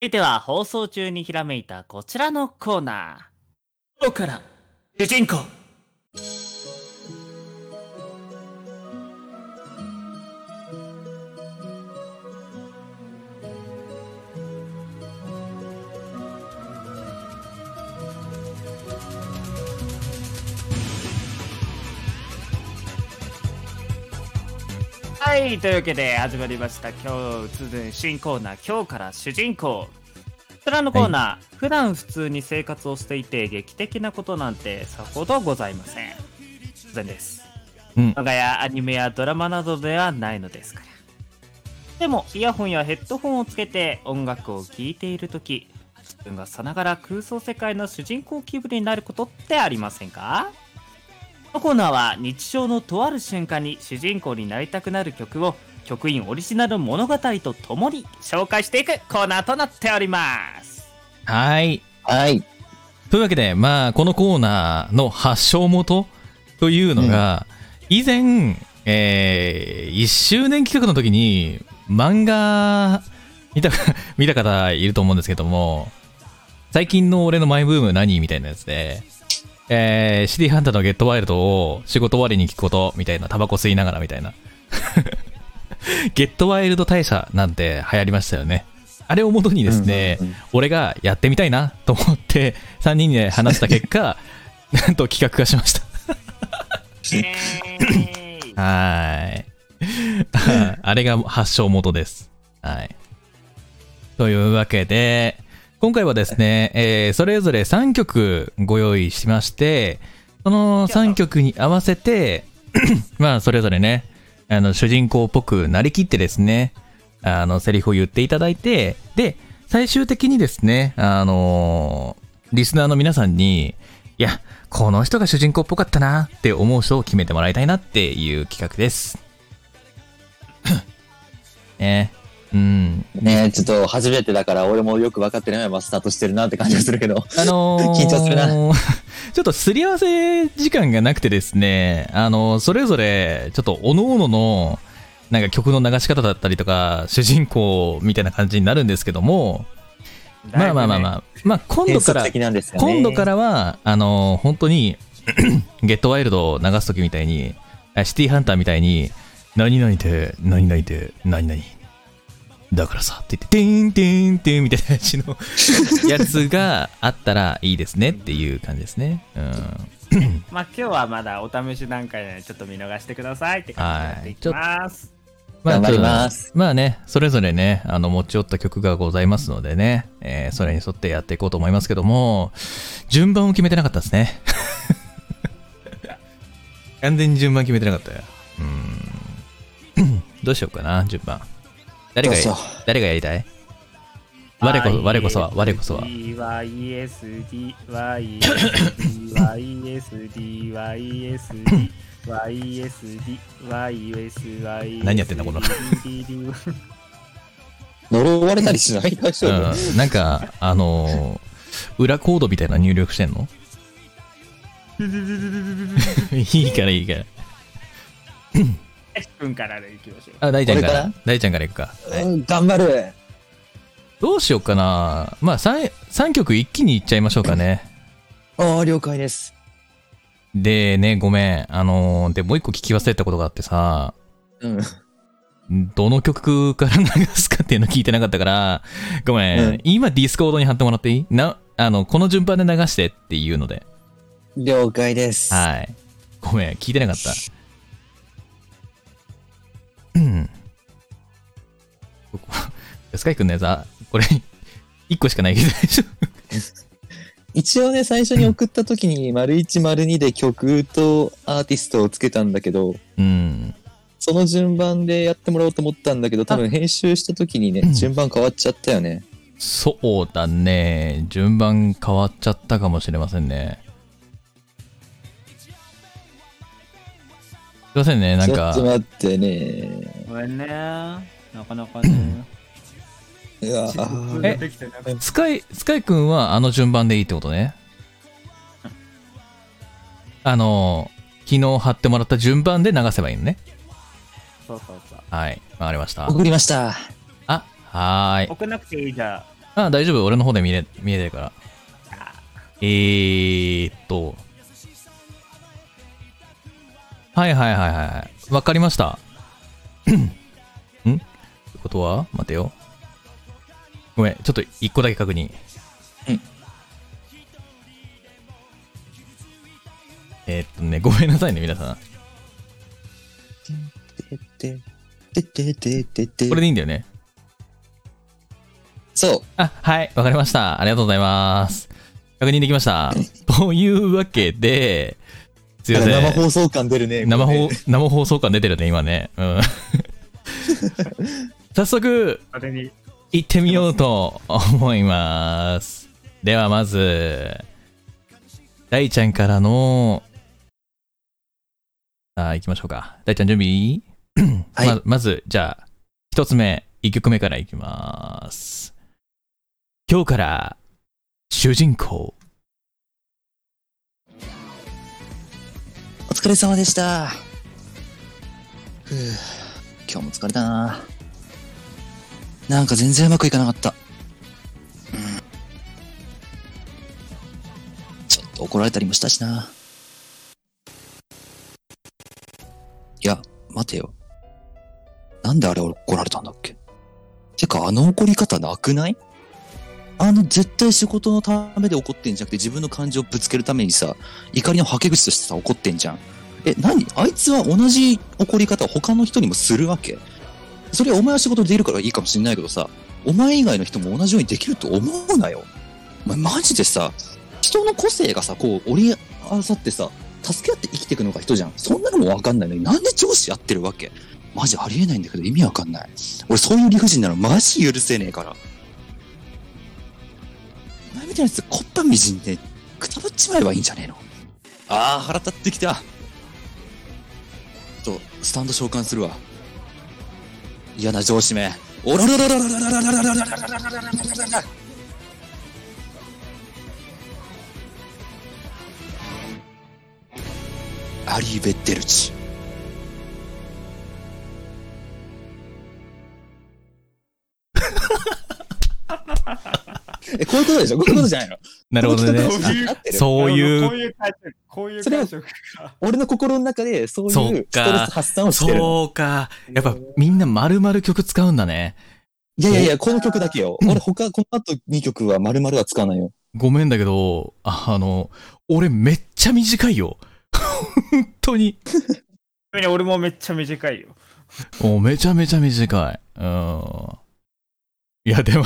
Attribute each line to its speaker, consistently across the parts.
Speaker 1: 続いては放送中にひらめいたこちらのコーナー。今日から主人公。はい、というわけで始まりました。今日、続く新コーナー、今日から主人公。こちらのコーナー、普段普通に生活をしていて、劇的なことなんてさほどございません。当然です。
Speaker 2: うん
Speaker 1: 漫画やアニメやドラマなどではないのですから。でも、イヤホンやヘッドホンをつけて音楽を聴いているとき、自分がさながら空想世界の主人公気分になることってありませんか？このコーナーは日常のとある瞬間に主人公になりたくなる曲を局員オリジナル物語とともに紹介していくコーナーとなっております。
Speaker 2: はい。
Speaker 3: はい。
Speaker 2: というわけで、まあ、このコーナーの発祥元というのが、以前、えー、1周年企画の時に、漫画、見た、見た方いると思うんですけども、最近の俺のマイブーム何みたいなやつで、えー、シティハンターのゲットワイルドを仕事終わりに聞くこと、みたいな、タバコ吸いながらみたいな。ゲットワイルド大社なんて流行りましたよね。あれをもとにですね、
Speaker 3: うんうんうん。
Speaker 2: 俺がやってみたいなと思って 3人で話した結果 なんと企画化しました。
Speaker 1: えー
Speaker 2: はーいあれが発祥元です。はい。というわけで今回はですね、えーそれぞれ3曲ご用意しましてその3曲に合わせて まあそれぞれねあの主人公っぽくなりきってですねあのセリフを言っていただいてで最終的にですねあのリスナーの皆さんにいやこの人が主人公っぽかったなって思う人を決めてもらいたいなっていう企画です。ね。うん
Speaker 3: ねちょっと初めてだから俺もよく分かってないままスタートしてるなって感じがするけど。
Speaker 2: あのー
Speaker 3: 緊張するな
Speaker 2: ちょっとすり合わせ時間がなくてですね、あのそれぞれ、ちょっと各々の、なんか曲の流し方だったりとか、主人公みたいな感じになるんですけども、まあまあまあまあ、まあ今度から、
Speaker 3: ね。
Speaker 2: 今度からは、あの本当に、ゲットワイルドを流すときみたいに、あシティハンターみたいに、何々で、何々で、何々。だからさ、って言って、てーんてーんてーんみたいな感じのやつがあったらいいですねっていう感じですね。うん。
Speaker 1: まあ今日はまだお試し段階なのでちょっと見逃してくださいって感じになっていきます。
Speaker 3: 頑張ります。
Speaker 2: まあね、それぞれね、あの、持ち寄った曲がございますのでね、えーそれに沿ってやっていこうと思いますけども、順番を決めてなかったですね。完全に順番決めてなかったよ。うーん。どうしようかな、順番。誰が誰がやりたい？我こそ、我こそは、我こそは。
Speaker 1: YSD、YSD、YSD、YSD、YSD、YSD、
Speaker 2: 何やってんだこの
Speaker 3: 呪われたりしない大丈夫、
Speaker 2: うん、なんか、あのー裏コードみたいな入力してんのいいからいいから。
Speaker 1: 君からでいきましょう。
Speaker 2: あ、大ちゃんか
Speaker 3: から？
Speaker 2: 大ちゃんからいくか。
Speaker 3: うん、頑張る。
Speaker 2: どうしようかな。まあ、3, 3曲一気にいっちゃいましょうかね。
Speaker 3: ああ、了解です。
Speaker 2: でね、ごめん。あのーで、もう一個聞き忘れたことがあってさ、
Speaker 3: うん。
Speaker 2: どの曲から流すかっていうの聞いてなかったから、ごめん。
Speaker 3: うん
Speaker 2: 今ディスコードに貼ってもらっていい？な、あの、この順番で流してっていうので。
Speaker 3: 了解です。
Speaker 2: はい。ごめん、聞いてなかった。うん。ここスカイくんのやつは、これ、1個しかないけど大丈夫
Speaker 3: 一応ね、最初に送った時に、丸1、丸2で曲とアーティストをつけたんだけど、
Speaker 2: うん。
Speaker 3: その順番でやってもらおうと思ったんだけど、多分編集した時にね
Speaker 2: うん、
Speaker 3: 順番変わっちゃったよね。
Speaker 2: そうだね。順番変わっちゃったかもしれませんね。ませんね、なんか
Speaker 3: ちょっと、待ってね。
Speaker 1: ごめんね。なかなかね。
Speaker 3: うわ
Speaker 1: 自分
Speaker 2: えスカイ、スカイくんはあの順番でいいってことね？あの、昨日貼ってもらった順番で流せばいいのね？
Speaker 1: そうそうそう。
Speaker 2: はい、わかりました。
Speaker 3: 送りました。
Speaker 2: あ、はーい。
Speaker 1: 送んなくていいじゃん。
Speaker 2: あ、大丈夫？俺の方で見れ、見えてるから。えーっと。はいはいはいはい。わかりました。ん？ってことは？待てよ。ごめん、ちょっと一個だけ確認。
Speaker 3: うん
Speaker 2: えーっとね、ごめんなさいね、皆さん。これでいいんだよね？
Speaker 3: そう。
Speaker 2: あ、はい、わかりました。ありがとうございます。確認できました。というわけで、すいません。
Speaker 3: 生放送感出るね。
Speaker 2: 生放生放送感出てるね、今ね。うん。早速、
Speaker 1: それに
Speaker 2: 行ってみようと思います。では、まず、大ちゃんからの、さあ、行きましょうか。大ちゃん準備？
Speaker 3: はい
Speaker 2: ままず、じゃあ、一つ目、一曲目からいきます。今日から、主人公。
Speaker 3: 疲れ様でした。ふう今日も疲れたな。なんか全然うまくいかなかった。うんちょっと怒られたりもしたしな。いや、待てよ。なんであれ怒られたんだっけ？てか、あの怒り方なくない？あの、絶対仕事のためで怒ってんじゃなくて自分の感情をぶつけるためにさ、怒りのはけ口としてさ、怒ってんじゃん。え、何？あいつは同じ怒り方を他の人にもするわけ？それはお前は仕事できるからいいかもしんないけどさ、お前以外の人も同じようにできると思うなよ。お前マジでさ、人の個性がさ、こう、折り合わさってさ、助け合って生きていくのが人じゃん。そんなのもわかんないのに、なんで上司やってるわけ？マジありえないんだけど意味わかんない。俺そういう理不尽なのマジ許せねえから。お前みたいなやつ、こったみじんで、くたばっちまえばいいんじゃねえの？ああ、腹立ってきた。ちょっと、スタンド召喚するわ。嫌な上司め。おららららららららららららららららららアリーベッテルチ。え、こういうことでしょ？こういうことじゃないの？
Speaker 2: なるほどねそういう
Speaker 1: こういう解釈こういう
Speaker 3: それは
Speaker 1: 解釈が
Speaker 3: 俺の心の中でそういうストレ
Speaker 2: か
Speaker 3: ス発散をしてるの。
Speaker 2: そうか。やっぱみんな丸々曲使うんだね。
Speaker 3: いやいやいや、この曲だけよ。俺他、この後2曲は丸々は使わないよ。
Speaker 2: ごめんだけど、あの、俺めっちゃ短いよ。本当に。
Speaker 1: 俺もめっちゃ短いよ
Speaker 2: もうめちゃめちゃ短い。うん。いや、でも、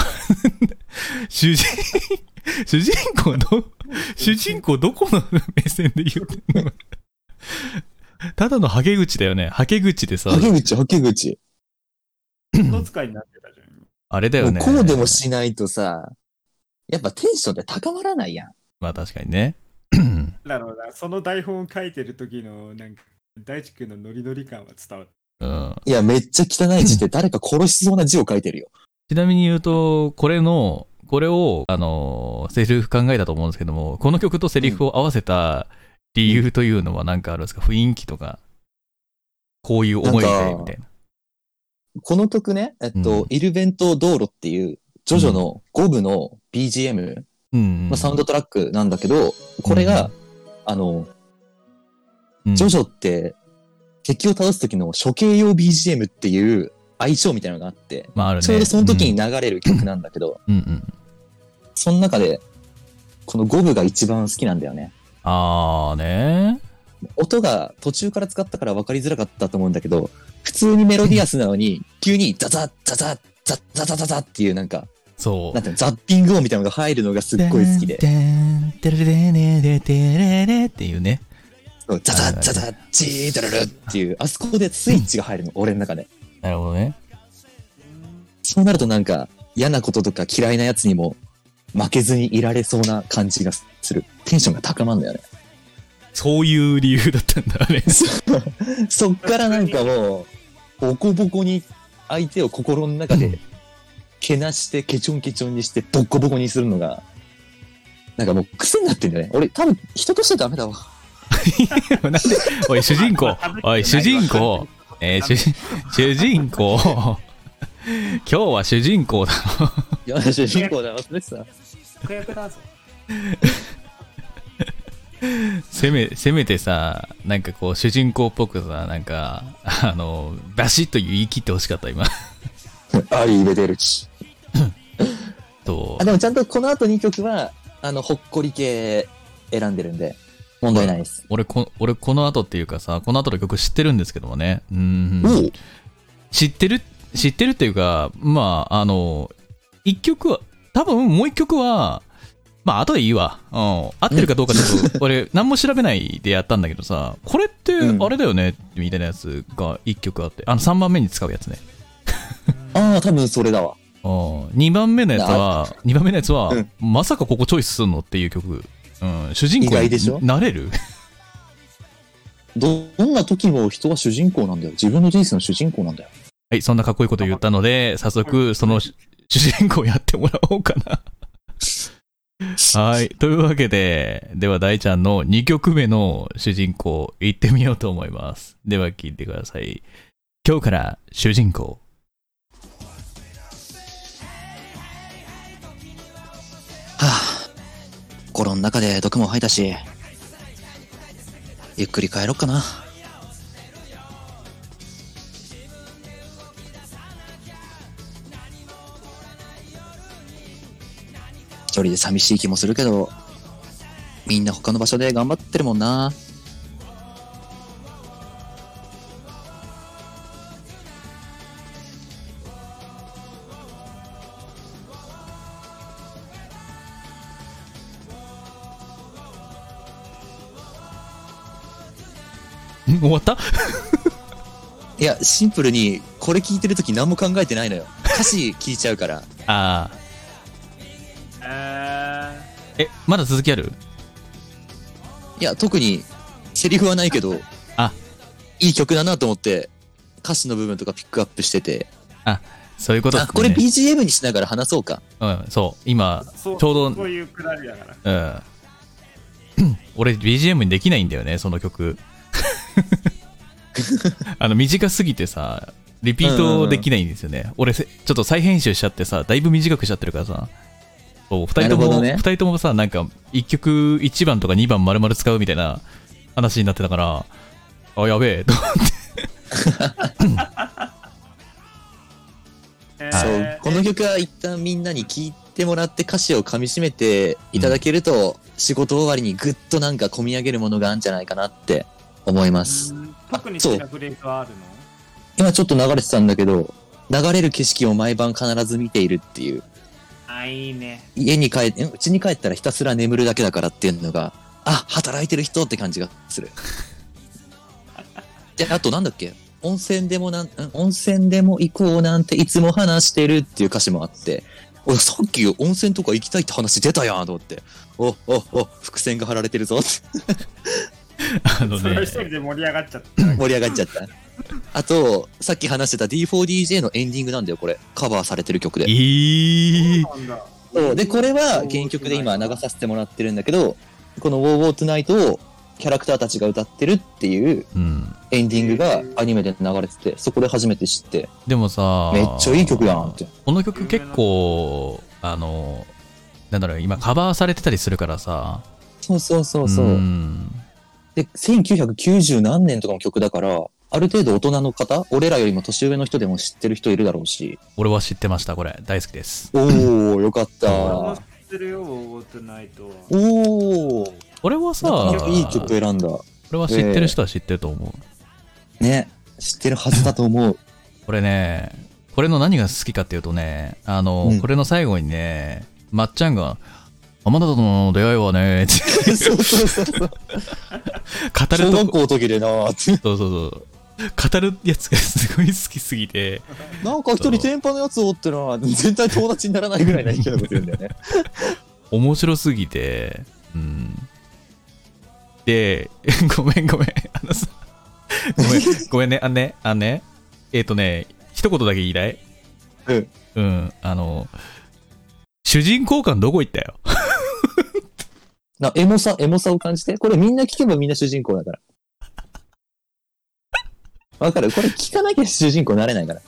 Speaker 2: 主人、主人公ど、主人公どこの目線で言ってんの？ただのハゲ口だよね。ハゲ口でさ、
Speaker 3: はけ口、はけ口。
Speaker 1: 人使いになってたじゃん
Speaker 2: あれだよね。
Speaker 3: こうでもしないとさ、やっぱテンションって高まらないやん。
Speaker 2: まあ確かにね。
Speaker 1: なるほどなその台本を書いてる時のなんか大地君のノリノリ感は伝わる
Speaker 2: うん。
Speaker 3: いや、めっちゃ汚い字で誰か殺しそうな字を書いてるよ。
Speaker 2: ちなみに言うと、これの、これを、あの、セリフ考えたと思うんですけども、この曲とセリフを合わせた理由というのは何かあるんですか？雰囲気とか、こういう思いで、みたいな。
Speaker 3: この曲ね、えっと、
Speaker 2: うん。
Speaker 3: イルベント道路っていう、ジョジョの5部の BGM
Speaker 2: うん、
Speaker 3: のサウンドトラックなんだけど、これが、あの、
Speaker 2: うん。
Speaker 3: ジョジョって、敵を倒す時の処刑用 BGM っていう相性みたいなのがあって、
Speaker 2: まああるね。
Speaker 3: ちょうどその時に流れる曲なんだけど、
Speaker 2: うん、うんうん。
Speaker 3: その中で、この5部が一番好きなんだよね。
Speaker 2: あーね。
Speaker 3: 音が途中から使ったから分かりづらかったと思うんだけど、普通にメロディアスなのに、急にザザッザザッザッザザザザっていうなんか、
Speaker 2: そう。
Speaker 3: なんてザッピング音みたいなのが入るのがすっごい好きで、
Speaker 2: でん、てるれれれれてれれっていうね。
Speaker 3: ザザッザザッチーダルルっていう、あそこでスイッチが入るの、俺の中で。
Speaker 2: なるほどね。
Speaker 3: そうなるとなんか嫌なこととか嫌いなやつにも負けずにいられそうな感じがする。テンションが高まるんだよね。
Speaker 2: そういう理由だったんだね。
Speaker 3: そっからなんかもう、ボコボコに相手を心の中でけなしてケチョンケチョンにしてボッコボコにするのが、なんかもう癖になってんだよね。俺多分人としてダメだわ。
Speaker 2: なんで、おい、主人公、おい、主人公、えー主人主人公、今日は主人公だろ。
Speaker 3: いや、主人公だ、忘れてた？
Speaker 1: 子役だぞ
Speaker 2: せめ、せめてさ、なんかこう、主人公っぽくさ、なんか、あの、バシッと言い切ってほしかった、今。
Speaker 3: アリー・ベデルチ。
Speaker 2: と
Speaker 3: あ、でもちゃんとこの後2曲は、あの、ほっこり系選んでるんで、問題ないです。
Speaker 2: 俺こ、俺この後っていうかさ、この後の曲知ってるんですけどもね。うん。知ってる、知ってるっていうか、まあ、あの、一曲は、多分もう一曲は、まあ、後でいいわ。うん。合ってるかどうかちょっと、俺、何も調べないでやったんだけどさ、これって、
Speaker 3: うん
Speaker 2: あれだよね、みたいなやつが一曲あって、あの、3番目に使うやつね。
Speaker 3: ああ、多分それだわ。
Speaker 2: うん。2番目のやつは、2番目のやつは、
Speaker 3: うん
Speaker 2: まさかここチョイスすんの？っていう曲。うん。主人公になれる？
Speaker 3: どんな時も人は主人公なんだよ。自分の人生の主人公なんだよ。
Speaker 2: はい、そんなかっこいいこと言ったので、早速、その主主人公やってもらおうかな。はい。というわけで、では大ちゃんの2曲目の主人公、行ってみようと思います。では聞いてください。今日から主人公。
Speaker 3: はあ、心の中で毒も吐いたし、ゆっくり帰ろっかな。一人で寂しい気もするけど、みんな他の場所で頑張ってるもんな。
Speaker 2: 終わった？
Speaker 3: いや、シンプルに、これ聞いてるとき何も考えてないのよ。歌詞聞いちゃうから。
Speaker 2: あ
Speaker 1: え
Speaker 2: ー。え、まだ続きある？
Speaker 3: いや、特に、セリフはないけど、
Speaker 2: あ
Speaker 3: いい曲だなと思って、歌詞の部分とかピックアップしてて、
Speaker 2: そういうことで
Speaker 3: あ、これ。BGM にしながら話そうか。
Speaker 2: うん、そう。今、ちょうど
Speaker 1: そういうくだりだから
Speaker 2: うん。俺 BGM にできないんだよね、その曲。あの、短すぎてさ、リピートできないんですよね。俺せ、ちょっと再編集しちゃってさ、だいぶ短くしちゃってるからさ。そう、二人とも、
Speaker 3: ね
Speaker 2: 二人ともさ、なんか、一曲1番とか2番丸々使うみたいな話になってたから、あ、やべえ、と思って。
Speaker 1: えー
Speaker 3: そう、この曲は一旦みんなに聴いてもらって歌詞を噛み締めていただけると、仕事終わりにぐっとなんか込み上げるものがあるんじゃないかなって思います。
Speaker 1: う。ん特に好きなフレーズはあるの？
Speaker 3: 今ちょっと流れてたんだけど、流れる景色を毎晩必ず見ているっていう。
Speaker 1: あいいね。
Speaker 3: 家に帰って、うちに帰ったらひたすら眠るだけだからっていうのが、あ、働いてる人って感じがする。で、あとなんだっけ？温泉でもなん、ん温泉でも行こうなんていつも話してるっていう歌詞もあって、俺さっき温泉とか行きたいって話出たやんと思って、お、お、お、伏線が張られてるぞって
Speaker 2: あのね
Speaker 1: それ一、人で盛り上がっちゃった
Speaker 3: 盛り上がっちゃった。あと、さっき話してた D4DJ のエンディングなんだよ、これ。カバーされてる曲で。
Speaker 2: いい。
Speaker 1: なんだ
Speaker 3: そうで、これは原曲で今流させてもらってるんだけど、この Wow Wow Tonight をキャラクターたちが歌ってるっていう
Speaker 2: うん。
Speaker 3: エンディングがアニメで流れてて、そこで初めて知って、
Speaker 2: でもさ、
Speaker 3: めっちゃいい曲やんって。
Speaker 2: この曲結構、あの、なんだろう、今カバーされてたりするからさ。
Speaker 3: そうそうそうそう。
Speaker 2: ん
Speaker 3: で、1990何年とかの曲だから、ある程度大人の方、俺らよりも年上の人でも知ってる人いるだろうし、
Speaker 2: 俺は知ってました、これ。大好きです。
Speaker 3: おー、よかった。おー、
Speaker 2: 俺はさ、
Speaker 3: いい曲選んだ。
Speaker 2: 俺は知ってる人は知ってると思う。
Speaker 3: ね、知ってるはずだと思う。
Speaker 2: これね、これの何が好きかっていうとね、あの、
Speaker 3: うん
Speaker 2: これの最後にね、まっちゃんが、浜田との出会いはね、って
Speaker 3: そうそうそうそう。
Speaker 2: 語る
Speaker 3: 小
Speaker 2: とこ、
Speaker 3: 学校の時でなーって。
Speaker 2: そうそうそう。語るやつがすごい好きすぎて、
Speaker 3: なんか一人天パのやつおってな、絶対友達にならないぐらいな勢いのこと言うんだよね。
Speaker 2: 面白すぎて、うん。で、ごめんごめん。あのさ、ごめん、ごめんね、あのね、あのね、えっ、とね、一言だけ言いたい？
Speaker 3: うん。
Speaker 2: うん、あの、主人公感どこ行ったよ？
Speaker 3: な、エモさ、エモさを感じて？これみんな聞けばみんな主人公だから。わかる？これ聞かなきゃ主人公になれないから。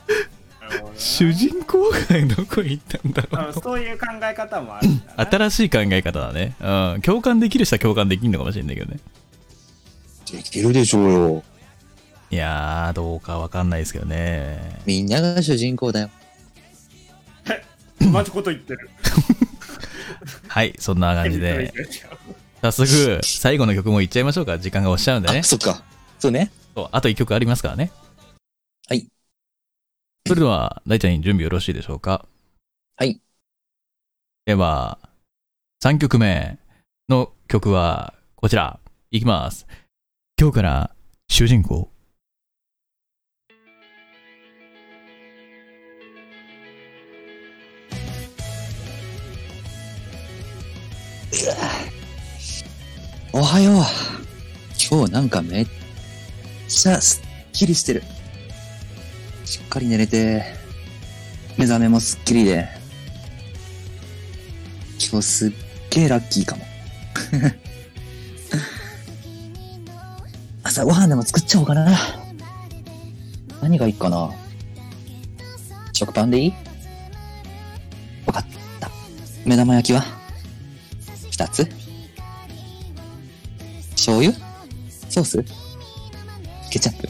Speaker 2: 主人公がどこ行ったんだろう
Speaker 1: そういう考え方もあるんだな
Speaker 2: 新しい考え方だね。うん。共感できる人は共感できるのかもしれないけどね。
Speaker 3: できるでしょうよ。
Speaker 2: いやー、どうかわかんないですけどね。
Speaker 3: みんなが主人公だよ。
Speaker 1: まずこと言ってる
Speaker 2: はい、そんな感じで、早速、最後の曲もいっちゃいましょうか。時間が押しちゃうんでね
Speaker 3: あ、。そっか。そうね。
Speaker 2: そうあと1曲ありますからね。
Speaker 3: はい。
Speaker 2: それでは、大ちゃんに準備よろしいでしょうか。
Speaker 3: はい。
Speaker 2: では、3曲目の曲はこちら。いきます。今日から主人公。
Speaker 3: おはよう。今日なんかめっちゃすっきりしてる。しっかり寝れて、目覚めもすっきりで、今日すっげえラッキーかも。朝ごはんでも作っちゃおうかな。何がいいかな食パンでいい？わかった。目玉焼きは？二つ？醤油？ソース？ケチャップ？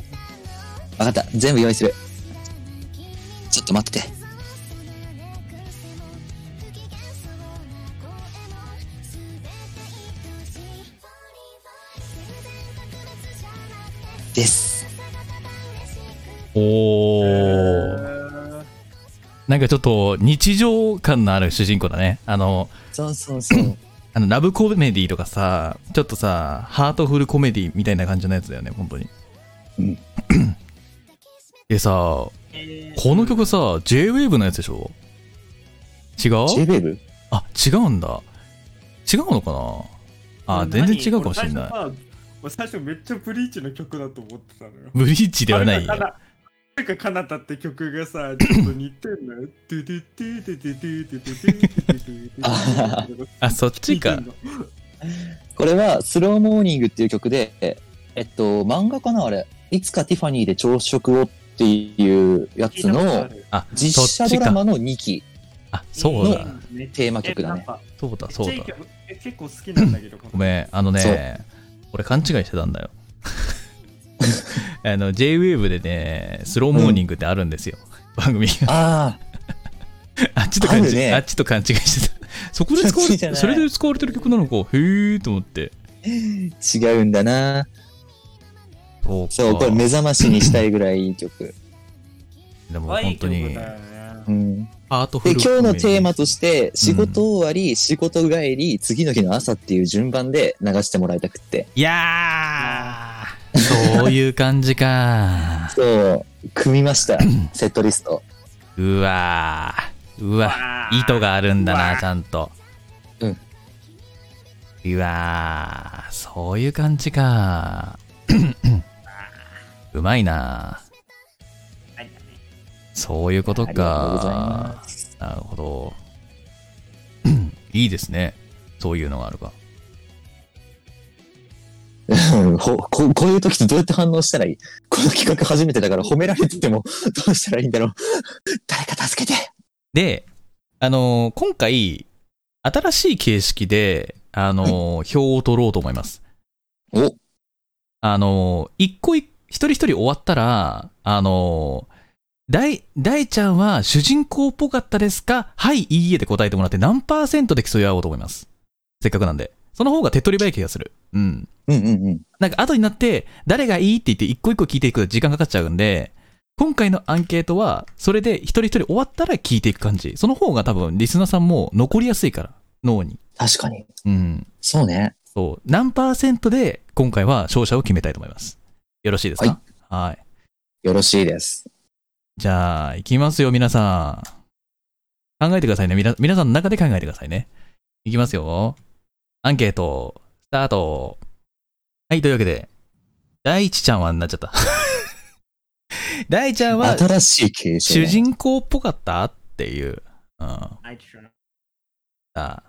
Speaker 3: わかった。全部用意する。ちょっと待ってて。です。
Speaker 2: おー。なんかちょっと日常感のある主人公だね。あの、
Speaker 3: そうそうそう。
Speaker 2: あのラブコメディとかさ、ちょっとさ、ハートフルコメディみたいな感じのやつだよね、本当に。
Speaker 3: うん。
Speaker 2: でさ、この曲さ、J-Wave のやつでしょ？違う
Speaker 3: ？J-Wave?
Speaker 2: あ、違うんだ。違うのかな？あ、全然違うかもしれない。
Speaker 1: い俺最初めっちゃブリーチの曲だと思ってたのよ
Speaker 2: ブリーチではないよ。
Speaker 1: なんかかなたって曲がさ、ちょっと似てんのよ。ドゥドゥドゥドゥドゥドゥドゥ
Speaker 2: あ、そっちか。
Speaker 3: これは、スローモーニングっていう曲で、えっと、漫画かなあれ。いつかティファニーで朝食をっていうやつの、実写ドラマの2期
Speaker 2: あ、そうだ。
Speaker 3: テーマ曲だね。
Speaker 2: そうだ、そうだ。
Speaker 1: 結構好きなんだけど。
Speaker 2: ごめん、あのね、俺勘違いしてたんだよ。あの、J-Wave でね、スローモーニングってあるんですよ。番組が。
Speaker 3: あ
Speaker 2: あっちと勘違い、
Speaker 3: ね
Speaker 2: あっちと勘違いしてた。そこで使われて、それで使われてる曲なのか、へーと思って。
Speaker 3: あ、違うんだな。
Speaker 2: そうか。
Speaker 3: そう、これ目覚ましにしたいぐらいいい曲。
Speaker 2: でも本当に、
Speaker 3: うん。
Speaker 2: ハートフ
Speaker 3: で、
Speaker 2: ル
Speaker 3: 今日のテー
Speaker 2: マ。
Speaker 3: マとして、仕事終わり、仕事帰り、次の日の朝っていう順番で流してもらいたくって。
Speaker 2: いやー、そういう感じか。
Speaker 3: そう、組みました。セットリスト。
Speaker 2: うわー、うわ、意図があるんだな、ちゃんと。
Speaker 3: うん。
Speaker 2: うわー、そういう感じか。うまいな。そういうことか。なるほど。いいですね。そういうのがあるか。
Speaker 3: ここういう時ってどうやって反応したらいい？この企画初めてだから褒められてても どうしたらいいんだろう？誰か助けて
Speaker 2: で、あのー今回、新しい形式で、あのー表を取ろうと思います。
Speaker 3: お
Speaker 2: あのー一個一一人一人終わったら、あのー大、大ちゃんは主人公っぽかったですか？はい、いいえで答えてもらって何パーセントで競い合おうと思います。せっかくなんで。その方が手っ取り早い気がする。うん。
Speaker 3: うんうんうん。
Speaker 2: なんか後になって、誰がいいって言って一個一個聞いていくと時間かかっちゃうんで、今回のアンケートは、それで一人一人終わったら聞いていく感じ。その方が多分リスナーさんも残りやすいから、脳に。
Speaker 3: 確かに。
Speaker 2: うん。
Speaker 3: そうね。
Speaker 2: そう。何パーセントで今回は勝者を決めたいと思います。よろしいですか？はい。
Speaker 3: よろしいです。
Speaker 2: じゃあ、行きますよ、皆さん。考えてくださいね。みな皆さんの中で考えてくださいね。いきますよ。アンケート、スタート。はい、というわけで、大地ちゃんはになっちゃった？大ちゃんは
Speaker 3: 新しい形式、
Speaker 2: 主人公っぽかった？っていう。うん。さあ、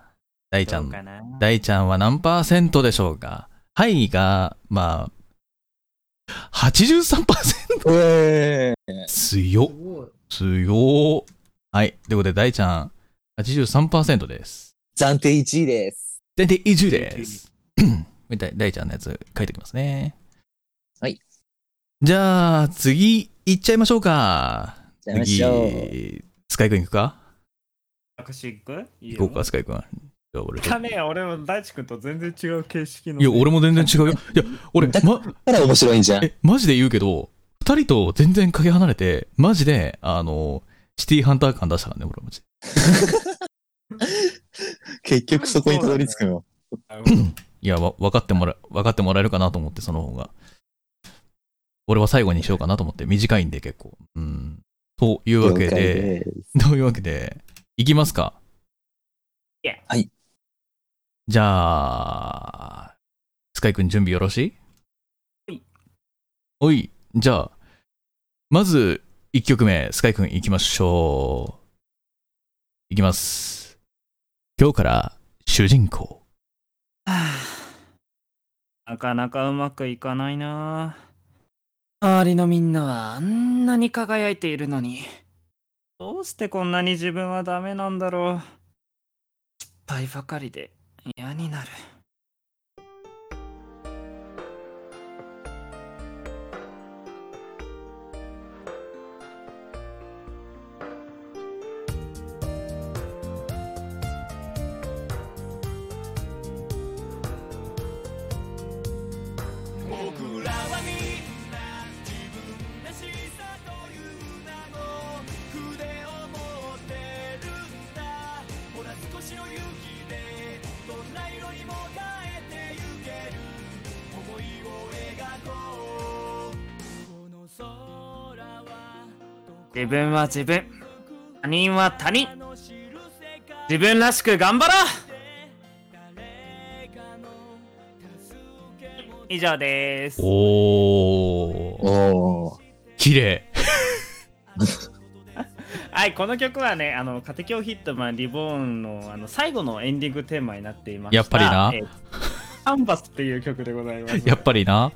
Speaker 2: 大ちゃん、大ちゃんは何パーセントでしょうか？はいが、まあ、83%
Speaker 3: うえ
Speaker 2: 強っ。強ーはい。ということで、大ちゃん、83%です。
Speaker 3: 暫定1位です。
Speaker 2: 全然1位です。大大ちゃんのやつ書いておきますね。
Speaker 3: はい。
Speaker 2: じゃあ、次、行っちゃいましょうか。
Speaker 3: じゃあましょう。
Speaker 2: 次、スカイくん行くか？
Speaker 1: 私行く？いいよ
Speaker 2: 行こうか、スカイくん。じゃあ俺
Speaker 1: かねえ俺も大地君と全然違う形式の
Speaker 2: いや、俺も全然違うよ。いや、俺、
Speaker 3: だ
Speaker 2: ま、
Speaker 3: だから面白いんじゃん。
Speaker 2: え、マジで言うけど、二人と全然かけ離れて、マジで、あの、シティハンター感出したからね、俺マジで。
Speaker 3: 結局そこにたどり着くの。
Speaker 2: いや、わ分かってもら、分かってもらえるかなと思って、その方が。俺は最後にしようかなと思って、短いんで結構。うん。というわけで、というわけで、いきますか。
Speaker 3: はい。
Speaker 2: じゃあ、スカイくん準備よろしい？
Speaker 1: はい。
Speaker 2: おい、じゃあ、まず、1曲目、スカイくんいきましょう。いきます。今日から、主人公。
Speaker 1: は あなかなかうまくいかないな。周りのみんなはあんなに輝いているのに。どうしてこんなに自分はダメなんだろう。失敗ばかりで嫌になる
Speaker 4: 自分は
Speaker 1: 自分他人は他人自分らしく頑張ろう以上です
Speaker 2: おー、
Speaker 3: おー。
Speaker 2: 綺麗。
Speaker 1: はい、この曲はね、あの、カテキョヒットマンリボーンのあの最後のエンディングテーマになっていました。
Speaker 2: やっぱりな
Speaker 1: えーカンバスっていう曲でございます。
Speaker 2: やっぱりな。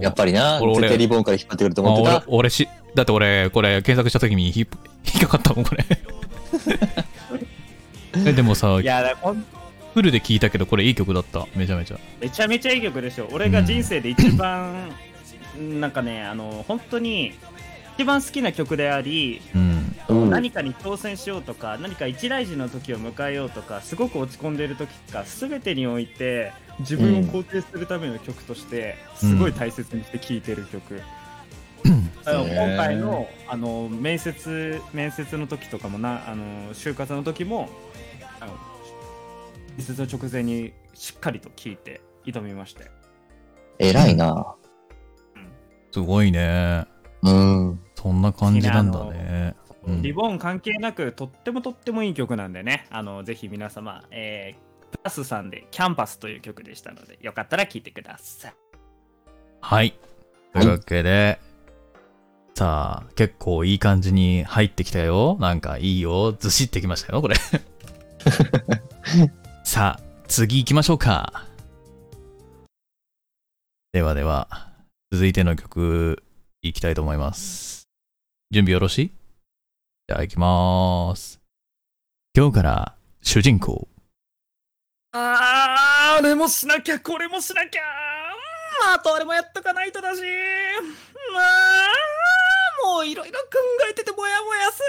Speaker 3: やっぱりな、
Speaker 2: 俺俺
Speaker 3: 絶対リボンから引っ張ってくると思って
Speaker 2: あ
Speaker 3: た。
Speaker 2: 俺俺し、だって俺、これ検索した時に引っ引っかかったもん、これ。えでもさ
Speaker 1: い、や、だほん
Speaker 2: フルで聞いたけど、これいい曲だった。めちゃめちゃ。
Speaker 1: めちゃめちゃいい曲でしょ。俺が人生で一番、なんかね、あの、本当に、一番好きな曲であり、
Speaker 2: うん。
Speaker 3: うん
Speaker 1: 何かに挑戦しようとか、何か一大事の時を迎えようとか、すごく落ち込んでいる時とか、すべてにおいて、自分を肯定するための曲として、すごい大切にして聴いてる曲。今回のあの面接面接の時とかもなあの就活の時もあの面接の直前にしっかりと聞いて挑みまして
Speaker 3: 偉いな。
Speaker 2: すごいね。
Speaker 3: うん。
Speaker 2: そんな感じなんだね。うん
Speaker 1: リボン関係なくとってもとってもいい曲なんでねあのぜひ皆様、えー、プラスさんで「キャンパス」という曲でしたのでよかったら聴いてください
Speaker 2: はい。というわけで、さあ、結構いい感じに入ってきたよ。なんかいいよ。ずしってきましたよ、これ。さあ、次行きましょうか。ではでは、続いての曲、いきたいと思います。準備よろしい？じゃあ行きまーす。今日から主人公。
Speaker 1: あーあれもしなきゃこれもしなきゃうんあとあれもやっとかないとだし。まあもういろいろ考えててもやもやす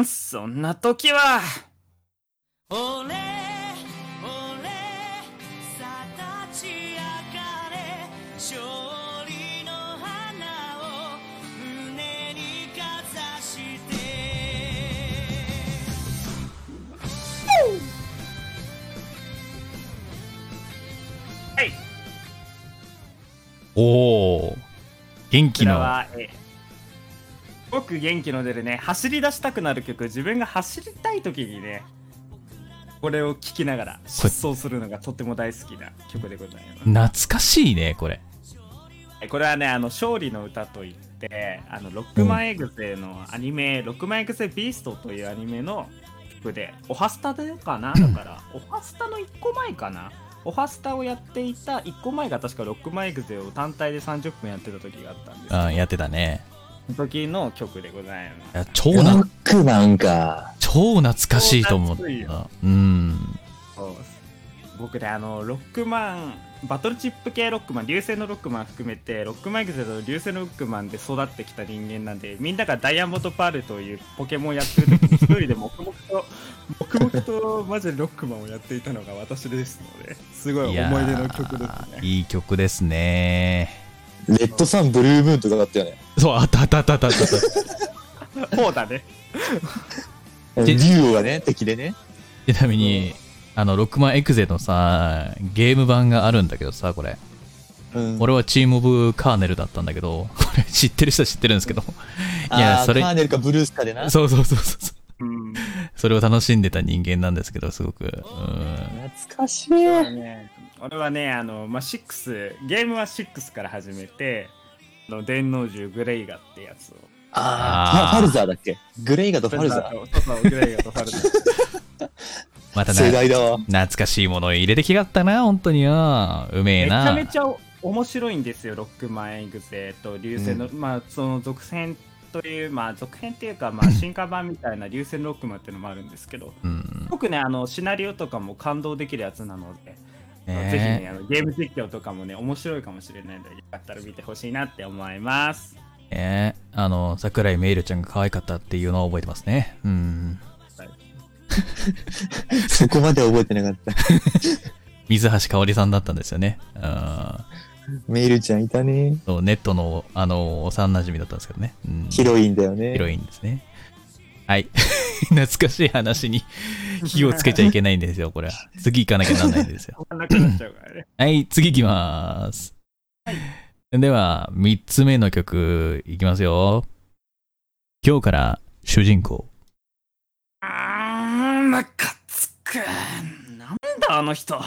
Speaker 1: る。そんな時は。
Speaker 4: 俺俺さあ立ち上がれ。
Speaker 2: おー、元気の。
Speaker 1: すごく元気の出るね。走り出したくなる曲。自分が走りたい時にねこれを聴きながら疾走するのがとても大好きな曲でございます。
Speaker 2: 懐かしいね、これ。
Speaker 1: えこれはね、あの勝利の歌といって、あのロックマンエグゼのアニメ、ロックマンエグゼビーストというアニメの曲で、オハスタでかな？だから、オハスタの1個前かな？オハスタをやっていた1個前が確かロックマンエグゼを単体で30分やってた時があったんです
Speaker 2: あやってたね。
Speaker 1: 時の曲でございます。
Speaker 2: いや超
Speaker 3: ロ
Speaker 2: な
Speaker 3: ックマンか。
Speaker 2: 超懐かしいと思っ
Speaker 1: 超懐い
Speaker 2: たうん。
Speaker 1: そう。僕ねあのロックマンバトルチップ系ロックマン流星のロックマン含めてロックマンエグゼと流星のロックマンで育ってきた人間なんでみんながダイヤモンドパールというポケモンをやってる時に一人で黙々と黙々とマジでロックマンをやっていたのが私ですのですごい思い出の曲ですね
Speaker 2: いい曲ですね
Speaker 3: レッドサンブルームーンとかだったよね。
Speaker 2: そうあったあったあったあったあった
Speaker 1: そうだね
Speaker 3: 竜王がね、敵でね。
Speaker 2: ちなみにあのロックマンエクゼのさゲーム版があるんだけどさこれ。
Speaker 3: うん。
Speaker 2: 俺はチームオブカーネルだったんだけど これ知ってる人は知ってるんですけど。いやそれ
Speaker 3: カーネルかブルースかでな。
Speaker 2: そうそうそうそうそう。
Speaker 1: うん。
Speaker 2: それを楽しんでた人間なんですけどすごく。うん。
Speaker 3: 懐かしい。
Speaker 1: ね俺はね。あの、まあ、6ゲームは6から始めてあの電脳銃グレイガってやつを。
Speaker 2: あー
Speaker 3: ああ、ファルザーだっけ？グレイガとファルザー。
Speaker 1: そうそうグレイガとファルザー
Speaker 2: またな
Speaker 3: 世代だわ。
Speaker 2: 懐かしいものを入れてきやがったな本当によ。うめえ
Speaker 1: めちゃ
Speaker 2: な
Speaker 1: めちゃ面白いんですよ、ロックマンエグゼと。流星の、まあその続編という、まあ続編っていうか、まあ 進化版みたいな流星のロックマンっていうのもあるんですけど、
Speaker 2: うん。
Speaker 1: 僕ね、あのシナリオとかも感動できるやつなので、
Speaker 2: ね
Speaker 1: ぜひねあの、ゲーム実況とかもね、面白いかもしれないので、よかったら見てほしいなって思います。
Speaker 2: ねあの桜井メイルちゃんが可愛かったっていうのを覚えてますね。うん
Speaker 3: そこまで覚えてなかった。
Speaker 2: 水橋かおりさんだったんですよねうん
Speaker 3: メイルちゃんいたね。
Speaker 2: そうネットのあの幼馴染だったんですけどね、うん、
Speaker 3: ヒロインだよね。
Speaker 2: ヒロインですねはい 懐かしい話に火をつけちゃいけないんですよこれは次行かなきゃなんないんですよ。はい、次行きます。では、3つ目の曲いきますよ。今日から主人公。
Speaker 1: カつくなんだあの人。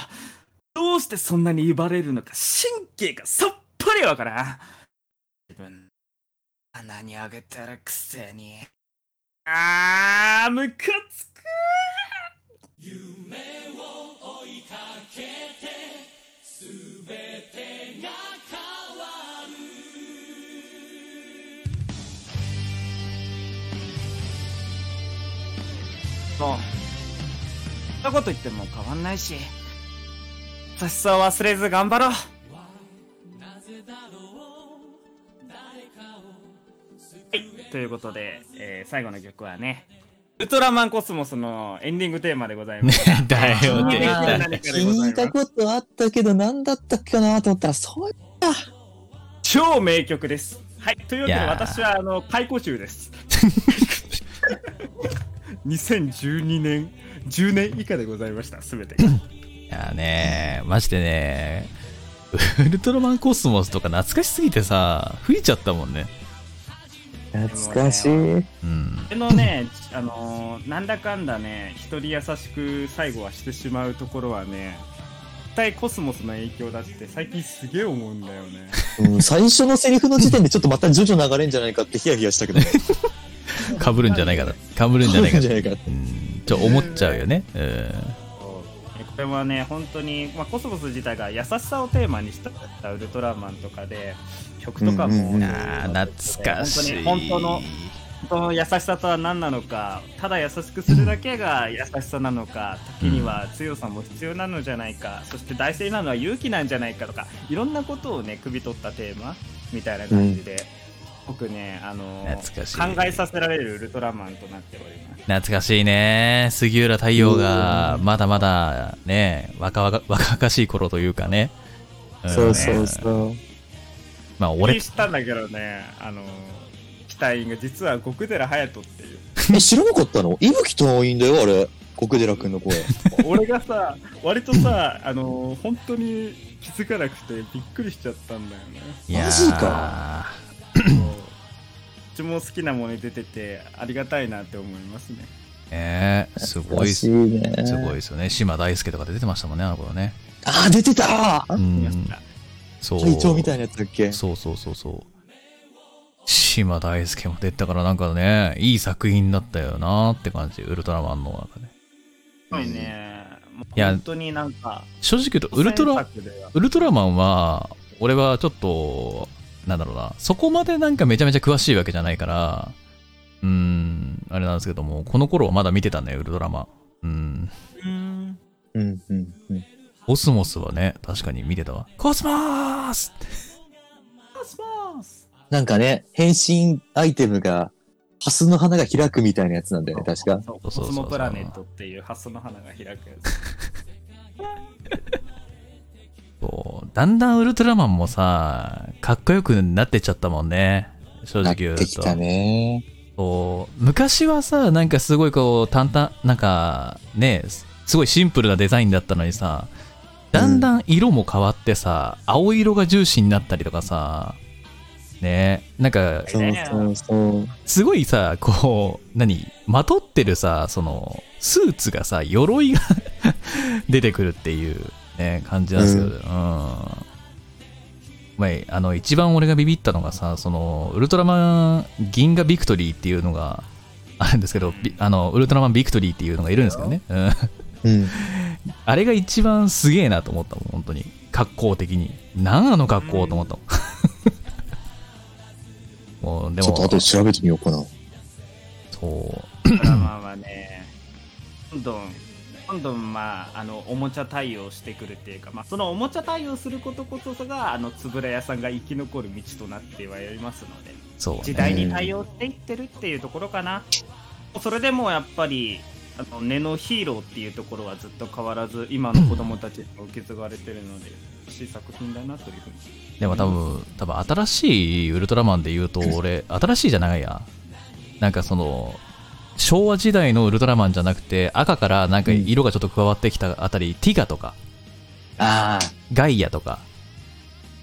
Speaker 1: どうしてそんなに威張れるのか神経がさっぱりわからん。自分鼻にあげてるくせに。あームカつくもうそんなこと言っても変わんないし優しさを忘れず頑張ろうはいということで、えー最後の曲はねウルトラマンコスモスのエンディングテーマでございます。
Speaker 2: だよ。
Speaker 3: 聞いたことあったけど、なんだったっけなと思ったら、そう
Speaker 1: 超名曲です。はい、というわけで私はあの解雇中です。2012年、10年以下でございました、すべて。
Speaker 2: いやね、マジでね、ウルトラマンコスモスとか懐かしすぎてさ、吹いちゃったもんね。
Speaker 3: 懐かしい。
Speaker 2: うん。
Speaker 1: でのね、あのーなんだかんだね、人に優しく最後はしてしまうところはね、絶対コスモスの影響だって最近すげえ思うんだよね。
Speaker 3: うん、最初のセリフの時点でちょっとまた徐々流れんじゃないかってヒヤヒヤしたけどね。
Speaker 2: かぶるんじゃないかな。かぶるんじゃないか
Speaker 3: じゃな。
Speaker 2: ちょ、思っちゃうよね。うん。
Speaker 1: えこれはね、本当に、まあ、コスモス自体が優しさをテーマにしたウルトラマンとかで、曲とかも、
Speaker 3: うん
Speaker 2: 懐かしい。
Speaker 1: 本当に本当の本当の優しさとは何なのか、ただ優しくするだけが優しさなのか、時には強さも必要なのじゃないか、そして大事なのは勇気なんじゃないかとか、いろんなことをね、首取ったテーマみたいな感じで、僕ね、あの
Speaker 2: 懐かしい
Speaker 1: 考えさせられるウルトラマンとなっております。
Speaker 2: 懐かしいね。杉浦太陽が、まだまだね、若々若々しい頃というかね。ん
Speaker 3: そうそうそう。
Speaker 2: まあ、
Speaker 1: 俺
Speaker 2: 俺、
Speaker 1: 知ったんだけどね、あの機体員が実は極寺隼人っていう。
Speaker 3: え、知らなかったの？伊吹隊員だよ、あれ。国寺くんの声。
Speaker 1: 俺がさ、割とさ、あの本当に気づかなくてびっくりしちゃったんだよね。
Speaker 2: いやー
Speaker 3: マジか
Speaker 1: ちも好きなものに出ててありがたいなって思いますね。
Speaker 2: ねすごいっす、
Speaker 3: いね。
Speaker 2: すごいですよね。島大輔とかで出てましたもんね、あの頃ね。
Speaker 3: あー、出てた
Speaker 2: うん。
Speaker 1: た
Speaker 2: そう。
Speaker 3: 隊長みたいなやつだっけ？
Speaker 2: そうそうそうそう。島大輔も出てたからなんかね、いい作品だったよなって感じ、ウルトラマンの中で。
Speaker 1: すごいね。
Speaker 2: いや
Speaker 1: 本当になんか、
Speaker 2: 正直言うと、ウルトラ、ウルトラマンは、俺はちょっと、なんだろうな、そこまでなんかめちゃめちゃ詳しいわけじゃないから、うーん、あれなんですけども、この頃はまだ見てたね、ウルトラマン。うん。
Speaker 1: うん
Speaker 3: うんうんうん。
Speaker 2: コスモスはね、確かに見てたわ。コスモース
Speaker 3: なんかね、変身アイテムが、ハスの花が開くみたいなやつなんだよね、確か。
Speaker 1: そうコスモプラネットっていう発想の花が開くやつ
Speaker 2: そうだんだんウルトラマンもさ、かっこよくなってっちゃったもんね。正
Speaker 3: なっ
Speaker 2: 直言うと。
Speaker 3: てきたね。
Speaker 2: そう昔はさ、なんかすごいこう、淡々、なんかね、すすごいシンプルなデザインだったのにさ、だんだん色も変わってさ、青色が重視になったりとかさ、ね、なんか。すごいさ、こう、何、まとってるさ、その、スーツがさ、鎧が 出てくるっていう、ね、感じなんですけど、うん。まあ、あの、一番俺がビビったのがさ、その、ウルトラマン銀河ビクトリーっていうのがあるんですけど、ビあの、ウルトラマンビクトリーっていうのがいるんですけどね。うん。
Speaker 3: うん。
Speaker 2: あれが一番すげえなと思ったもん、本当に。格好的に。なんあの格好と思ったもん。もう、でも
Speaker 3: ちょっと、後で調べてみようかな。
Speaker 2: そう。
Speaker 1: ウルトラマンはね、どんどん、どんまあ、あの、おもちゃ対応してくるっていうか、まあ、そのおもちゃ対応することこそが、あの、つぶら屋さんが生き残る道となってはいますので、
Speaker 2: そう、ね。
Speaker 1: 時代に対応していってるっていうところかな。それでもやっぱり、あの根のヒーローっていうところはずっと変わらず、今の子供たちに受け継がれてるので、欲しい作品だなというふうに。
Speaker 2: でも多分、多分新しいウルトラマンで言うと、俺、新しいじゃないや。なんかその、昭和時代のウルトラマンじゃなくて、赤からなんか色がちょっと加わってきたあたり、ティガとか、
Speaker 3: あ
Speaker 2: ガイアとか、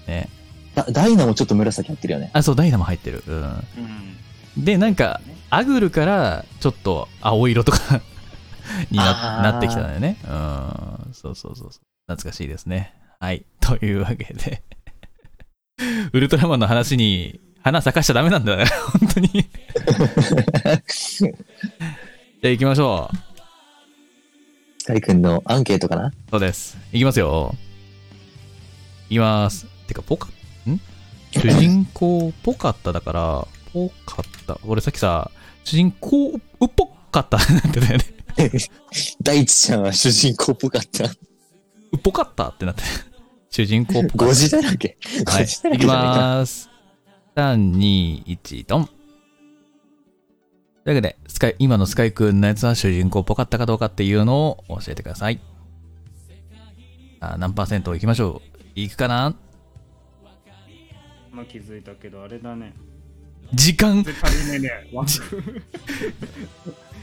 Speaker 2: ね。
Speaker 3: あ。ダイナもちょっと紫入ってるよね。
Speaker 2: あ、そう、ダイナも入ってる。うん。
Speaker 1: うん。
Speaker 2: で、なんか、アグルからちょっと青色とか になってきたんだよね。うん。そうそうそうそう。懐かしいですね。はい。というわけで、ウルトラマンの話に花咲かしちゃダメなんだよ、本当に。じゃあ行きましょう。
Speaker 3: スカイ君のアンケートかな？
Speaker 2: そうです。行きますよ。行きます。てか、ポカ、ん？主人公ポカッタだから、ポカッタ。俺さっきさ、主人公、うっぽっかった なんてたよね。
Speaker 3: 大地ちゃんは主人公っぽかった。
Speaker 2: うっぽかったってなって。主人公ポカッタ。
Speaker 3: 5時だらけ？
Speaker 2: はい。
Speaker 3: 5時だら
Speaker 2: いき。まーす。3、2、1、ドン。というわけで、スカイ、今のスカイ君のやつは主人公っぽかったかどうかっていうのを教えてください。あ何パーセントいきましょう？いくかな？
Speaker 1: まあ気づいたけど、あれだね。
Speaker 2: 時間、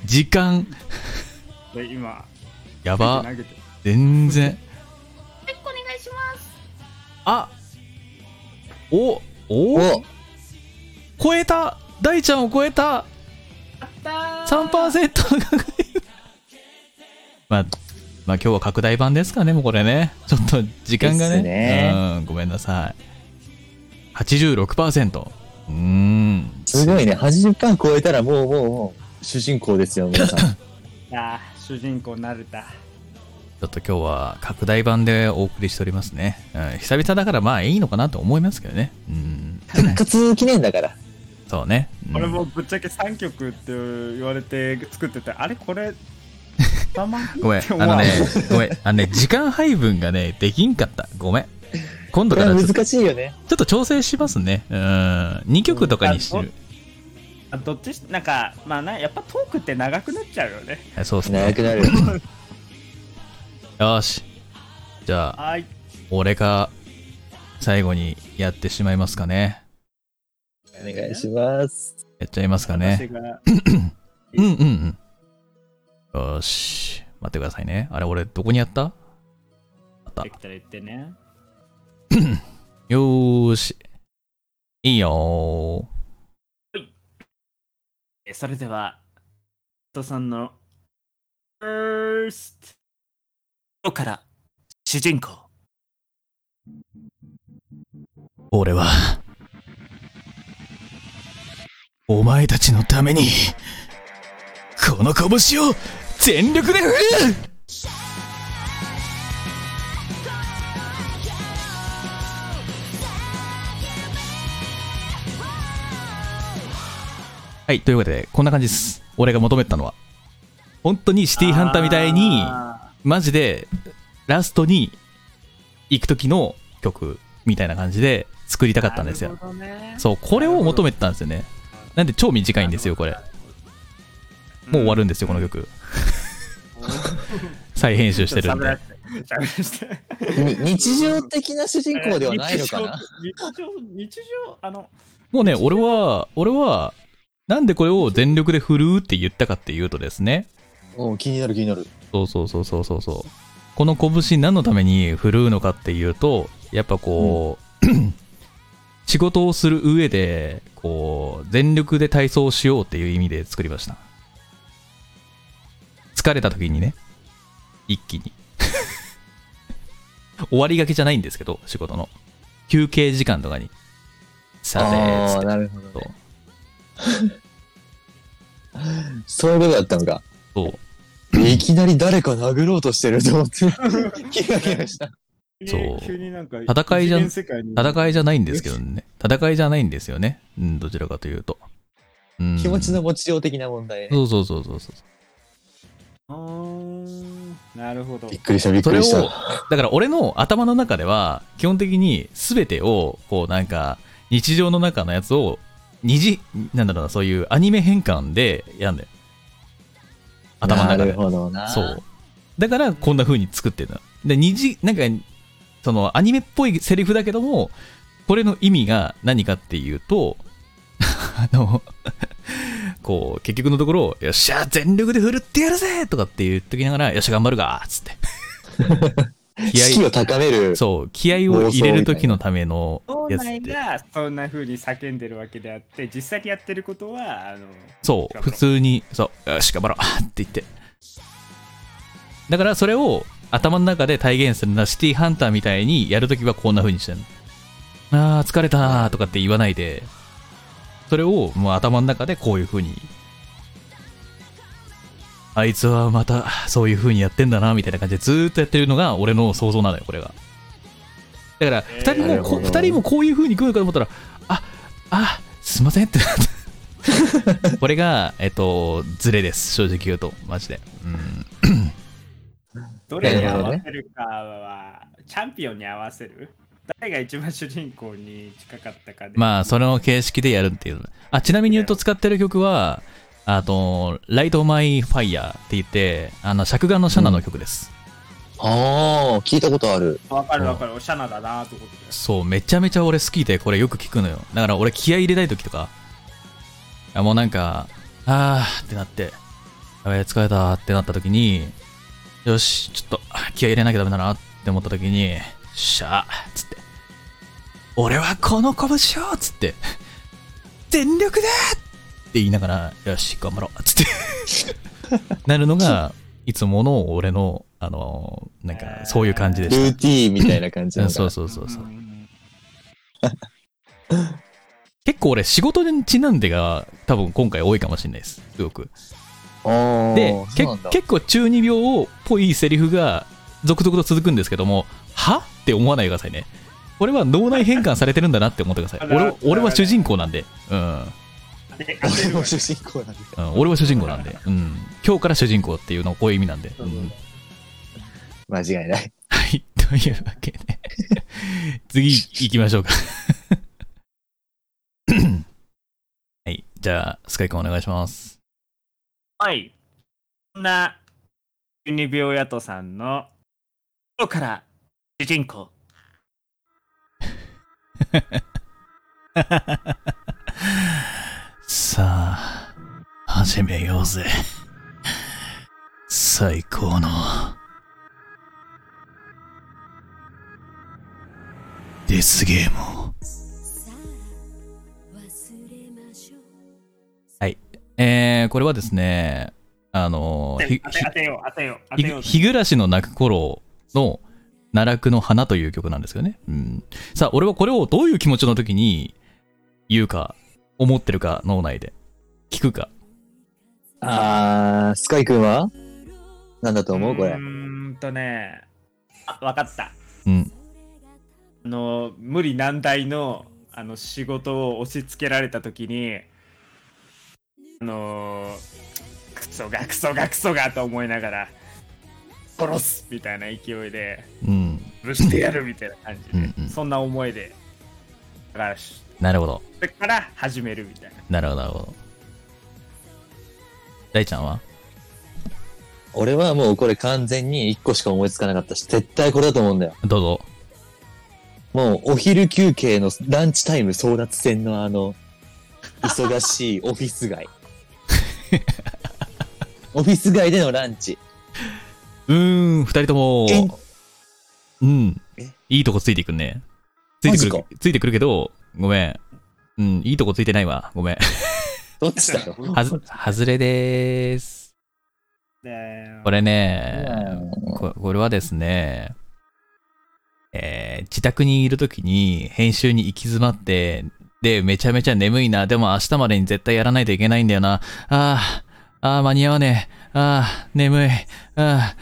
Speaker 2: 時間、
Speaker 1: で今、
Speaker 2: やば。全然。
Speaker 1: お願いします。
Speaker 2: あおお
Speaker 3: お
Speaker 2: 超えた大ちゃんを超えた
Speaker 1: やったー
Speaker 2: !3% がまあ、まあ今日は拡大版ですかね、もうこれね。ちょっと時間がね。
Speaker 3: ね
Speaker 2: うん、ごめんなさい。86%。うーん。
Speaker 3: すごいね。80%超えたらもうもうもう主人公ですよ、皆さん。
Speaker 1: ああ、主人公なるた。
Speaker 2: ちょっと今日は拡大版でお送りしておりますね。うん、久々だからまあいいのかなと思いますけどね。うん。
Speaker 3: 復活記念だから。
Speaker 2: そうね。うん
Speaker 1: 俺もぶっちゃけ3曲って言われて作ってて、あれこれ、たま
Speaker 2: ごめん、あのね、ごめん、あのね、時間配分がね、できんかった。ごめん。今度からちょっと
Speaker 3: 難しいよね。
Speaker 2: ちょっと調整しますね。うん。2曲とかにしてる。
Speaker 1: あどっちし、なんか、まあな、やっぱトークって長くなっちゃうよね。
Speaker 2: はいそうっすね。
Speaker 3: 長くなる。
Speaker 2: よし。じゃあ、
Speaker 1: はい。
Speaker 2: 俺が最後にやってしまいますかね。
Speaker 3: お願いします。
Speaker 2: やっちゃいますかね。うんうんうん。よし。待ってくださいね。あれ、俺、どこにやった？あった
Speaker 1: で。きたら言ってね。
Speaker 2: よーし。いいよ
Speaker 1: えそれでは、トさんの、first 今日から主人公。
Speaker 2: 俺は、お前たちのために、この拳を全力で振るはい、というわけで、こんな感じです。俺が求めてたのは。本当にシティハンターみたいに、
Speaker 1: あ
Speaker 2: マジで、ラストに行く時の曲みたいな感じで作りたかったんですよ。
Speaker 1: ね
Speaker 2: そう、これを求めてたんですよね。なんで超短いんですよ、これ。もう終わるんですよ、この曲。再編集してるんで。
Speaker 3: 日常的な主人公ではないのかな？
Speaker 1: 日常日常あの
Speaker 2: もうね、俺は、俺は、なんでこれを全力で振るうって言ったかっていうとですね、
Speaker 3: うん、気になる気になる。
Speaker 2: そうそうそうそうそうそう。この拳何のために振るうのかっていうと、やっぱこう、仕事をする上で、こう、全力で体操をしようっていう意味で作りました。疲れた時にね、一気に。終わりがけじゃないんですけど、仕事の。休憩時間とかに。さて、つ
Speaker 3: あ。なるほど、
Speaker 2: そう
Speaker 3: ね。そういうことだったのか。
Speaker 2: そう。
Speaker 3: いきなり誰か殴ろうとしてると思って、気が気がした。
Speaker 2: そう
Speaker 1: 急になんか
Speaker 2: 戦いじゃ戦いじゃないんですけどね。戦いじゃないんですよね。うん、どちらかというと。うん、
Speaker 3: 気持ちの持ちよう的な問題ね。
Speaker 2: そうそうそうそうそう。
Speaker 1: うーんなるほど
Speaker 3: びっくりした、びっくりした。、
Speaker 2: だから俺の頭の中では、基本的に全てを、こうなんか、日常の中のやつを、二次、なんだろうな、そういうアニメ変換でやんだよ。頭の中で
Speaker 3: なる。ほどな。
Speaker 2: そう。だから、こんな風に作ってるの。で、二次、なんか、その、アニメっぽいセリフだけども、これの意味が何かっていうと、あの、こう、結局のところ、よっしゃ、全力で振るってやるぜとかって言っときながら、よっしゃ、頑張るがつって。気合
Speaker 3: 士気を高める。
Speaker 2: そう、気合を入れる時のためのやつって。
Speaker 1: がそんな風に叫んでるわけであって実際にやってることはあの
Speaker 2: そう、普通に、そう、よし、頑張ろうって言って。だから、それを頭の中で体現するのは、シティハンターみたいにやるときはこんな風にしてるの。あー、疲れたーとかって言わないで、それをもう頭の中でこういう風に、あいつはまたそういう風にやってんだな、みたいな感じでずーっとやってるのが俺の想像なのよ、これが。だから、
Speaker 1: えー
Speaker 2: 二人もこ、二人もこういう風に来るのかと思ったら、あ、あ、すいませんってなった。これが、えっと、ズレです、正直言うと、マジで。うん。
Speaker 1: どれに合わせるかは、チャンピオンに合わせる？誰が一番主人公に近かったかで
Speaker 2: まあ、その形式でやるっていう。あ、ちなみに言うと使ってる曲は、あと、 Light My Fire って言って、あの、灼眼のシャナの曲です。
Speaker 3: ああ、聞いたことある。
Speaker 1: わかるわかるおシャナだなと思って
Speaker 2: そう、めちゃめちゃ俺好きで、これよく聞くのよ。だから俺気合い入れたい時とか、もうなんか、あーってなって、やべえ、疲れたってなった時に、よし、ちょっと気合い入れなきゃダメだなって思った時に、しゃーっつって、俺はこの拳をっつって、全力でって言いながら、よし、頑張ろうっつって、なるのが、いつもの俺の、あの、なんか、そういう感じで
Speaker 3: ル
Speaker 2: し
Speaker 3: ーティーンみたいな感じ
Speaker 2: そうそうそうそう。
Speaker 1: ん
Speaker 2: 結構俺仕事にちなんでが多分今回多いかもしれないです。すごく。で、結構中二病っぽいセリフが続々と続くんですけども、は？って思わないでくださいね。これは脳内変換されてるんだなって思ってください。俺俺は主人公なんで。うん。
Speaker 3: 俺も主人公なんで。
Speaker 2: うん、俺は主人公なんで。うん。今日から主人公っていうのはこういう意味なんで。
Speaker 1: うん
Speaker 3: 間違いない。
Speaker 2: はい。というわけで。次行きましょうか。はい。じゃあ、スカイ君お願いします。
Speaker 1: はいそんな中二病ヤトさんの今日から主人公
Speaker 2: さあ、始めようぜ。最高の、デスゲームを。えー、これはですね、あの
Speaker 1: 当て
Speaker 2: ひ
Speaker 1: 当て当てよう当てよう当てよう
Speaker 2: ひ日暮らしの泣く頃の奈落の花という曲なんですよね。うん。さあ、俺はこれをどういう気持ちの時に言うか、思ってるか、脳内で。聞くか。
Speaker 3: あー、スカイ君は？なんだと思う？これ
Speaker 1: う。ーんとねあわかった
Speaker 2: うん。
Speaker 1: あの無理難題のあの仕事を押し付けられた時にあのー、クソがクソがクソがと思いながら殺すみたいな勢いで
Speaker 2: うん。
Speaker 1: ぶしてやるみたいな感じで
Speaker 2: うんうん
Speaker 1: そんな思いでだからし
Speaker 2: なるほど。
Speaker 1: それから始めるみたいな
Speaker 2: なるほど、なるほど。大ちゃんは？
Speaker 3: 俺はもうこれ完全に1個しか思いつかなかったし、絶対これだと思うんだよ。
Speaker 2: どうぞ。
Speaker 3: もうお昼休憩のランチタイム争奪戦のあの、忙しいオフィス街。オフィス街でのランチ。
Speaker 2: うーん、二人とも
Speaker 3: え、
Speaker 2: うん
Speaker 3: え？
Speaker 2: いいとこついていくね。ついてく
Speaker 3: マ
Speaker 2: る、ついてくるけど、ごめん。うん、いいとこついてないわ。ごめん。
Speaker 3: どっちだよ？
Speaker 2: はず、外れでーす。
Speaker 1: で
Speaker 2: これね、
Speaker 3: うん
Speaker 2: ここれはですね、えー自宅にいるときに編集に行き詰まって、で、めちゃめちゃ眠いな。でも明日までに絶対やらないといけないんだよな。あー、あー、間に合わねえ。あー、眠い。あ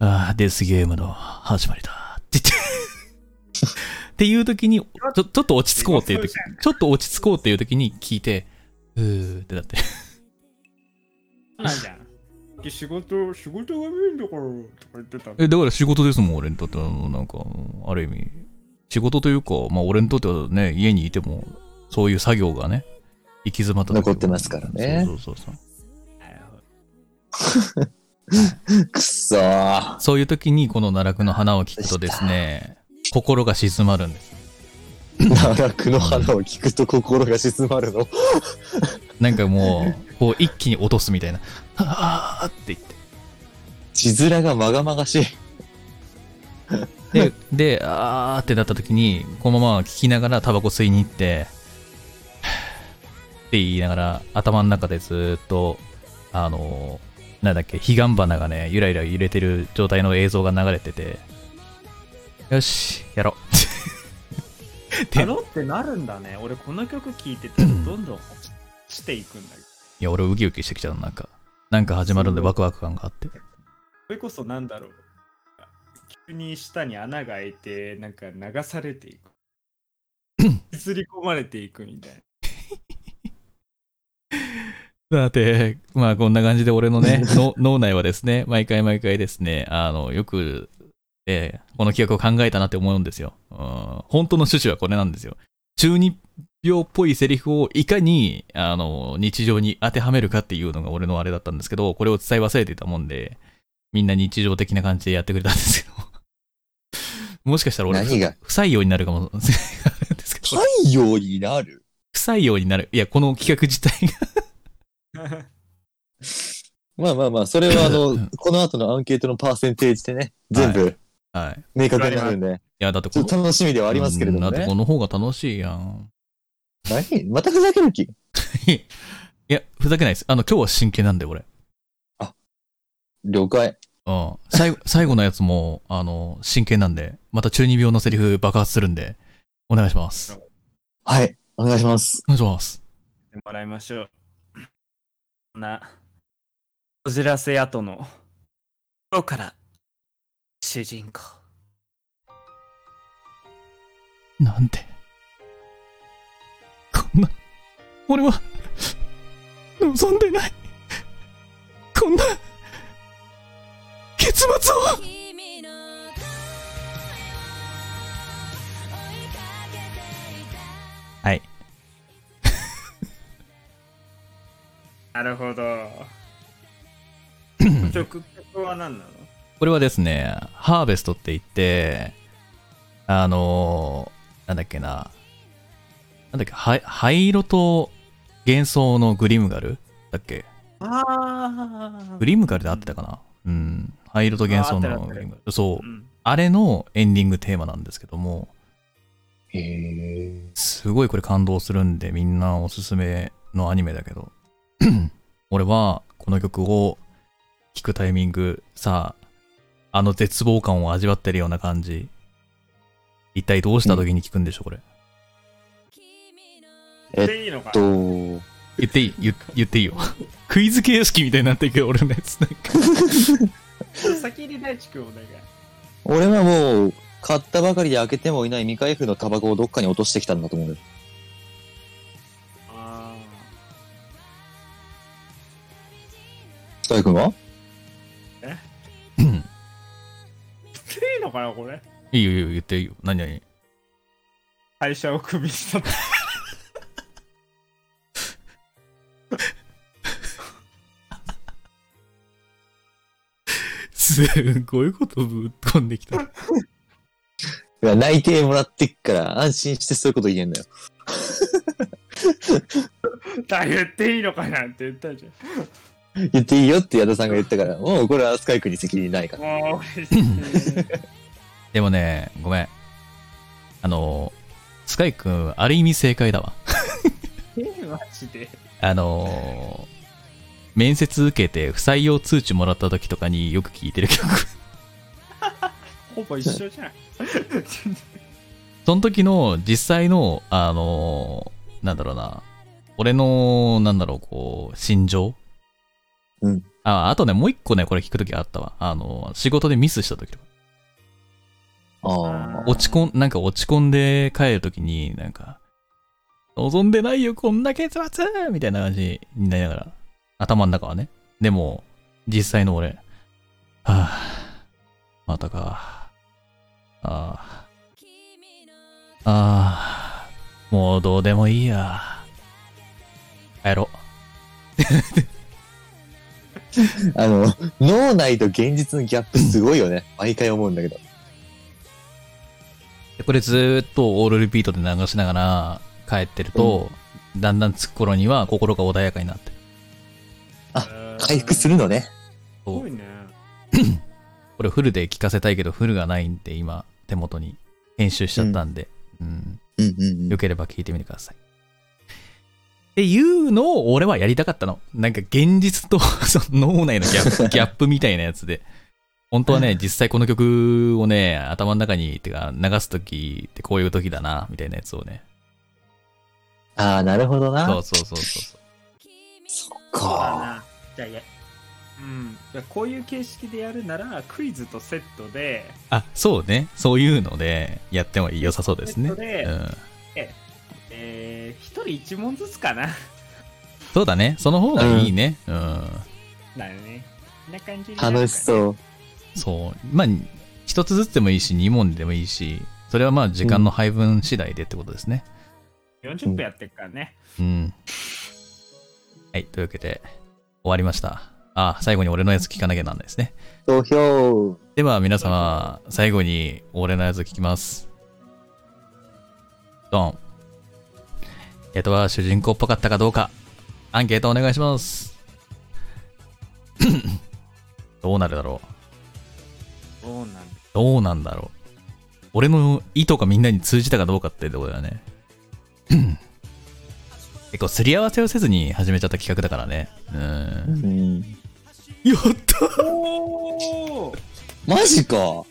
Speaker 2: ー、あー、デスゲームの始まりだ。って言って。っていう時に、ちょ、ちょっと落ち着こうっていう時、ちょっと落ち着こうっていう時に聞いて、うーってなって。
Speaker 1: なんじゃん仕事仕事がメインだからとか言ってたの
Speaker 2: え、だから仕事ですもん、俺にとっては。なんか、ある意味。仕事というか、まあ俺にとってはね、家にいても、そういう作業がね、行き詰まった時
Speaker 3: 残ってますからね
Speaker 2: そうそうそう
Speaker 3: くっそー。
Speaker 2: そういう時にこの奈落の花を聞くとですね、心が静まるんです。
Speaker 3: 奈落の花を聞くと心が静まるの？
Speaker 2: なんかもう、こう一気に落とすみたいな。はぁーって言って。
Speaker 3: 字面がまがまがしい。
Speaker 2: で、で、あーってなった時に、このまま聞きながらタバコ吸いに行って、って言いながら、頭の中でずーっと、あのーなんだっけ、彼岸花がね、ゆらゆら揺れてる状態の映像が流れてて、よし、やろう。で
Speaker 1: やろうってなるんだね俺この曲聴いてたらどんどんしていくんだけど
Speaker 2: いや、俺ウキウキしてきちゃうなんか。なんか始まるんでワクワク感があって。
Speaker 1: それこそなんだろう急に下に穴が開いてなんか流されていく。削り込まれていくみたいな。
Speaker 2: だって、まあこんな感じで俺のね、の脳内はですね、毎回毎回ですね、あの、よく、えーこの企画を考えたなって思うんですよ。うん。本当の趣旨はこれなんですよ。中二病っぽいセリフをいかに、あの、日常に当てはめるかっていうのが俺のあれだったんですけど、これを伝え忘れていたもんで、みんな日常的な感じでやってくれたんですけど、もしかしたら俺、
Speaker 3: 何が？
Speaker 2: 不採用になるかもしれないんですけど、
Speaker 3: 太陽になる？
Speaker 2: 不採用になる。いや、この企画自体が
Speaker 3: まあまあまあ、それはあの、この後のアンケートのパーセンテージでね、全部
Speaker 2: はい。
Speaker 3: 明確になるんで、
Speaker 2: いや、だって
Speaker 3: ちょっと楽しみではありますけれどもね
Speaker 2: うんだってこ。の方が楽しいやん。
Speaker 3: 何？またふざける気？
Speaker 2: いや、ふざけないです。あの、今日は真剣なんで、俺。
Speaker 3: 了解。
Speaker 2: うん。最後、最後のやつも、あの、真剣なんで、また中二病のセリフ爆発するんで、お願いします。
Speaker 3: はい、お願いします。
Speaker 2: お願いします。
Speaker 1: もらいましょうこんなこじらせ跡の頃から主人公
Speaker 2: なんで、こんな、俺は、望んでない。こんな、結末をはい。
Speaker 1: なるほど。曲曲は何なの？
Speaker 2: これはですね、ハーベストって言って、あのーなんだっけな、なんだっけ、は灰色と幻想のグリムガルだっけ？
Speaker 1: ああ
Speaker 2: グリムガルで合ってたかな？うん。灰色と幻想の。そう
Speaker 1: う。ん
Speaker 2: あれのエンディングテーマなんですけども、
Speaker 3: へえ。
Speaker 2: すごいこれ感動するんで、みんなおすすめのアニメだけど、俺はこの曲を聴くタイミング、さあ、あの絶望感を味わってるような感じ。一体どうした時に聞くんでしょう、これ。
Speaker 3: えっと、
Speaker 2: 言っていい？言言っていいよ。クイズ形式みたいになってるけど、俺のやつ。なんか
Speaker 1: 先に大地君お願い
Speaker 3: 俺はもう、買ったばかりで開けてもいない未開封のタバコをどっかに落としてきたんだと思うよ。
Speaker 1: あ
Speaker 3: 大君は？
Speaker 2: うん
Speaker 1: 言っていいのかなこれ？
Speaker 2: いいよいいよ、言っていいよ。何々
Speaker 1: 会社をクビにしたって
Speaker 2: すごいことぶっ飛んできた。
Speaker 3: いや内定もらってっから安心してそういうこと言えんのよ。
Speaker 1: だ言っていいのかなって言ったじ
Speaker 3: 言っていいよって矢田さんが言ったから、もうこれはスカイ君に責任ないから。
Speaker 1: ゃんもう嬉しい
Speaker 2: でもね、ごめん。あの、スカイ君、ある意味正解だわ。
Speaker 1: マジで
Speaker 2: あの、面接受けて不採用通知もらった時とかによく聴いてる曲。
Speaker 1: ほぼ一緒じゃん
Speaker 2: その時の実際の、あの、なんだろうな。俺の、なんだろう、こう、心情
Speaker 3: うん。
Speaker 2: あ、あとね、もう一個ね、これ聞く時あったわ。あの、仕事でミスした時とか。
Speaker 3: ああ。
Speaker 2: 落ち込ん、なんか落ち込んで帰るときに、なんか、望んでないよ、こんな結末みたいな感じになりながら、頭の中はね。でも、実際の俺、はぁ、またか。ああ、ああ、もうどうでもいいや。帰ろ
Speaker 3: あの、脳内と現実のギャップすごいよね。毎回思うんだけど。
Speaker 2: でこれずーっとオールリピートで流しながら帰ってると、だんだん着く頃には心が穏やかになってる。
Speaker 3: 回復するのね。
Speaker 1: すごいね
Speaker 2: これフルで聞かせたいけど、フルがないんで、今、手元に編集しちゃったんで、うん、
Speaker 3: うんうんうん
Speaker 2: よ。ければ聞いてみてください。っていうのを俺はやりたかったの。なんか現実と その脳内のギャップ ギャップみたいなやつで。本当はね、実際この曲をね、頭の中に、てか流すときってこういう時だな、みたいなやつをね。
Speaker 3: ああ、なるほどな。
Speaker 2: そうそうそうそう。
Speaker 3: そっか。
Speaker 1: なじゃあやうんじゃあこういう形式でやるならクイズとセットで
Speaker 2: あ、そうね。そういうのでやっても良さそうですね。
Speaker 1: セットで
Speaker 2: うん。
Speaker 1: えー、一人一問ずつかな
Speaker 2: そうだね。その方がいいね。うん
Speaker 1: だよねこんな感じになるか
Speaker 3: 楽しそう。
Speaker 2: そう。まあ、一つずつでもいいし、二問でもいいし、それはまあ時間の配分次第でってことですね。
Speaker 1: 40分やってるからね、
Speaker 2: うん。はい。というわけで、終わりました。あ、最後に俺のやつ聞かなきゃなんですね。
Speaker 3: 投票。
Speaker 2: では皆様、最後に俺のやつ聞きます。ドン。えっとは主人公っぽかったかどうか、アンケートお願いします。どうなるだろう
Speaker 1: どうなんだ
Speaker 2: どうなんだろう。俺の意図がみんなに通じたかどうかってとこだよね。結構すり合わせをせずに始めちゃった企画だからね。う。
Speaker 3: うんん。
Speaker 2: やった
Speaker 1: おー
Speaker 3: マジか。
Speaker 2: よ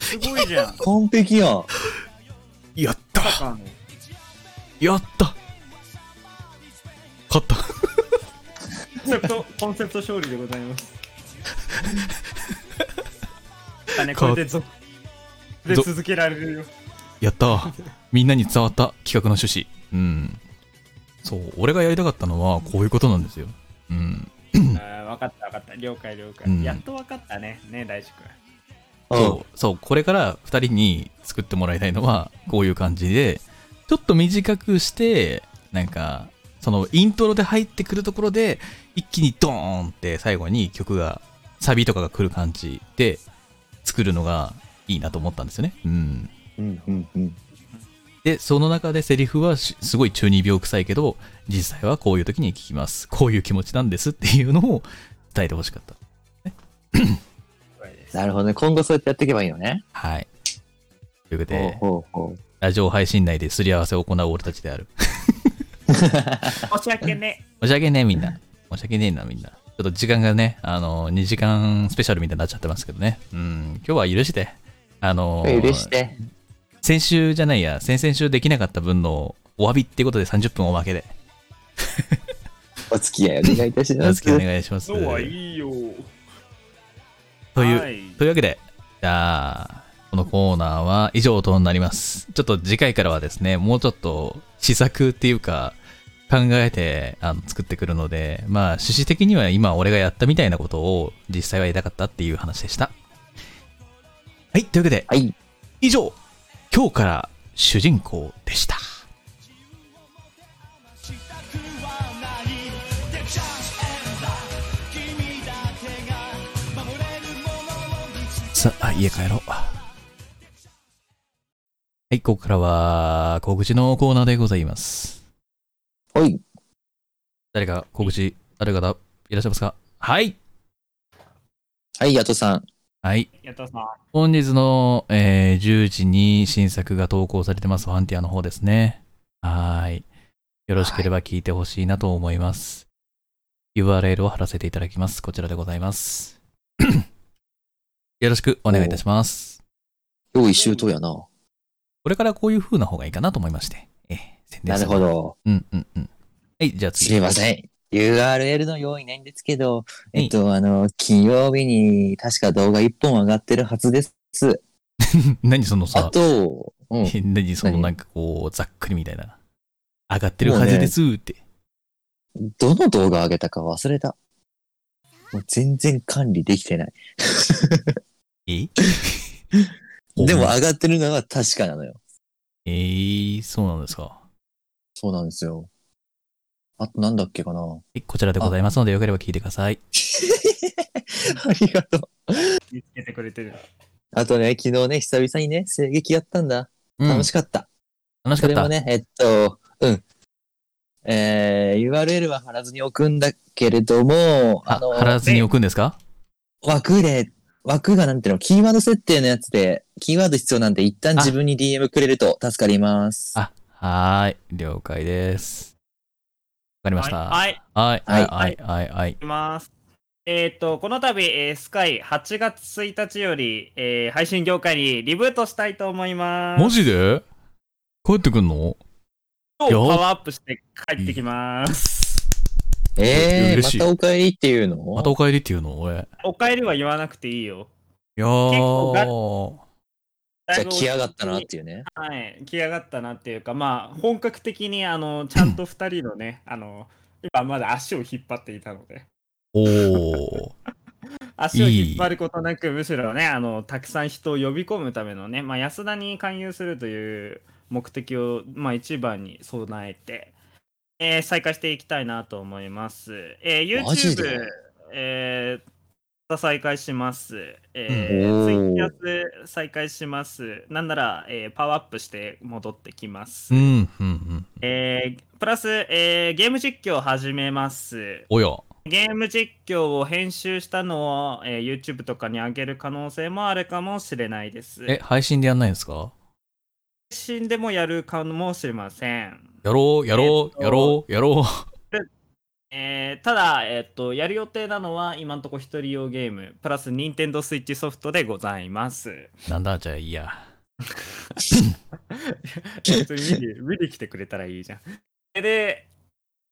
Speaker 1: すごいじゃん
Speaker 3: 完璧やん。
Speaker 2: やったやった勝った
Speaker 1: コンセプトコンセプト勝利でございます だねこれで続で
Speaker 2: ぞ
Speaker 1: 続けられるよ
Speaker 2: やったみんなに伝わった企画の趣旨。うん。そう、俺がやりたかったのはこういうことなんですよ。うん。
Speaker 1: あー分かった分かった了解了解、
Speaker 2: うん
Speaker 1: やっと分かったねね大志くん
Speaker 2: そう、そう、これから2人に作ってもらいたいのは、こういう感じで、ちょっと短くして、なんか、そのイントロで入ってくるところで、一気にドーンって最後に曲が、サビとかが来る感じで作るのがいいなと思ったんですよね。うん。
Speaker 3: うんうんうん。
Speaker 2: で、その中でセリフはしすごい中二病臭いけど、実際はこういう時に聞きます。こういう気持ちなんですっていうのを伝えてほしかった。
Speaker 3: なるほどね。今後そうやってやっていけばいいのね。
Speaker 2: はい。ということで、
Speaker 3: ほうほう。
Speaker 2: ラジオ配信内ですり合わせを行う俺たちである。
Speaker 1: 申し訳ね
Speaker 2: 申し訳ねえみんな。申し訳ねえなみんな。ちょっと時間がね、あの、2時間スペシャルみたいになっちゃってますけどね。うん、今日は許して。あの、
Speaker 3: 許して。
Speaker 2: 先週じゃないや、先々週できなかった分のお詫びってことで30分おまけで。
Speaker 3: お付き合いお願いいたし
Speaker 2: お
Speaker 3: ます。
Speaker 2: 付き合いお願いします。
Speaker 1: そうはいいよ
Speaker 2: という、
Speaker 1: はい
Speaker 2: というわけで、じゃあ、このコーナーは以上となります。ちょっと次回からはですね、もうちょっと試作っていうか、考えてあの作ってくるので、まあ、趣旨的には今俺がやったみたいなことを実際はやりたかったっていう話でした。はい、というわけで、
Speaker 3: はい。
Speaker 2: 以上、今日から主人公でした。さあ、家帰ろう。はい、ここからは、告知のコーナーでございます。
Speaker 3: はい。
Speaker 2: 誰か告知、誰かだいらっしゃいますか？はい。
Speaker 3: はい、ヤトさん。
Speaker 2: はい。
Speaker 1: やったさん。
Speaker 2: 本日の、えー10時に新作が投稿されてます、ファンティアの方ですね。はーい。よろしければ聞いてほしいなと思います。URL を貼らせていただきます。こちらでございます。よろしくお願いいたします。
Speaker 3: 用意周到やな。
Speaker 2: これからこういう風な方がいいかなと思いまして。えー宣伝
Speaker 3: な
Speaker 2: る
Speaker 3: ほど。
Speaker 2: うんうんうん。はい、じゃあ次。
Speaker 3: すいません。URL の用意ないんですけど、えっと、あの、金曜日に確か動画1本上がってるはずです。
Speaker 2: 何その
Speaker 3: あ
Speaker 2: さ、
Speaker 3: と、うん。
Speaker 2: 何その
Speaker 3: 何？
Speaker 2: なんかこう、ざっくりみたいな。上がってるはずですって。
Speaker 3: どの動画上げたか忘れた。もう全然管理できてない。
Speaker 2: え？
Speaker 3: でも上がってるのは確かなのよ。
Speaker 2: えー、そうなんですか。
Speaker 3: そうなんですよ。あとなんだっけかな？
Speaker 2: はい、こちらでございますので、よければ聞いてください。
Speaker 3: ありがとう。
Speaker 1: 見つけてくれてる。
Speaker 3: あとね、昨日ね、久々にね、声劇やったんだ。
Speaker 2: うん、
Speaker 3: 楽しかった。
Speaker 2: 楽しかった。
Speaker 3: それもね、えっと、うん。えー、URL は貼らずに置くんだけれども、
Speaker 2: あ
Speaker 3: あの、
Speaker 2: 貼らずに置くんですか？
Speaker 3: 枠で、枠がなんていうの、キーワード設定のやつで、キーワード必要なんで、一旦自分に DM くれると助かります。
Speaker 2: あ、はーい。了解です。わかりました。
Speaker 1: はい。
Speaker 2: はい。
Speaker 3: はい
Speaker 2: はい。はい。はい。
Speaker 1: いきます。えっ、と、この度、えースカイ8月1日より、えー配信業界にリブートしたいと思います。
Speaker 2: マジで？帰ってくんの？
Speaker 1: 今日
Speaker 2: よ
Speaker 1: パワーアップして帰ってきます。
Speaker 3: えー、またお帰りっていうの？
Speaker 2: またお帰りっていうの？俺。
Speaker 1: お帰りは言わなくていいよ。
Speaker 2: いや
Speaker 1: 構が
Speaker 2: ー。
Speaker 3: じゃあ来やがったなっていうね。
Speaker 1: はい、来やがったなっていうか、まあ、本格的に、あの、ちゃんと2人のね、あの、今まだ足を引っ張っていたので、
Speaker 2: おー。
Speaker 1: 足を引っ張ることなく、むしろね、あの、たくさん人を呼び込むためのね、まあ、安田に勧誘するという目的を、まあ、一番に備えて、えー再開していきたいなと思います。えー YouTube、えー再開します。え
Speaker 3: うん
Speaker 1: ー、ツイキャス再開します。なんなら、えーパワーアップして戻ってきます。
Speaker 2: うん、うん、うん。
Speaker 1: えープラス、えーゲーム実況を始めます。
Speaker 2: おや。
Speaker 1: ゲーム実況を編集したのを、えー YouTube とかに上げる可能性もあるかもしれないです。
Speaker 2: え、配信でやんないんですか？
Speaker 1: 配信でもやるかもしれません。
Speaker 2: やろう、やろ
Speaker 1: えっと
Speaker 2: う、やろう、やろ
Speaker 1: えーただ、えっと、やる予定なのは今のところ一人用ゲーム、プラス Nintendo Switch ソフトでございます。
Speaker 2: う。なんだ、じゃあいいや。
Speaker 1: 別 に見に見に来てくれたらいいじゃん。で、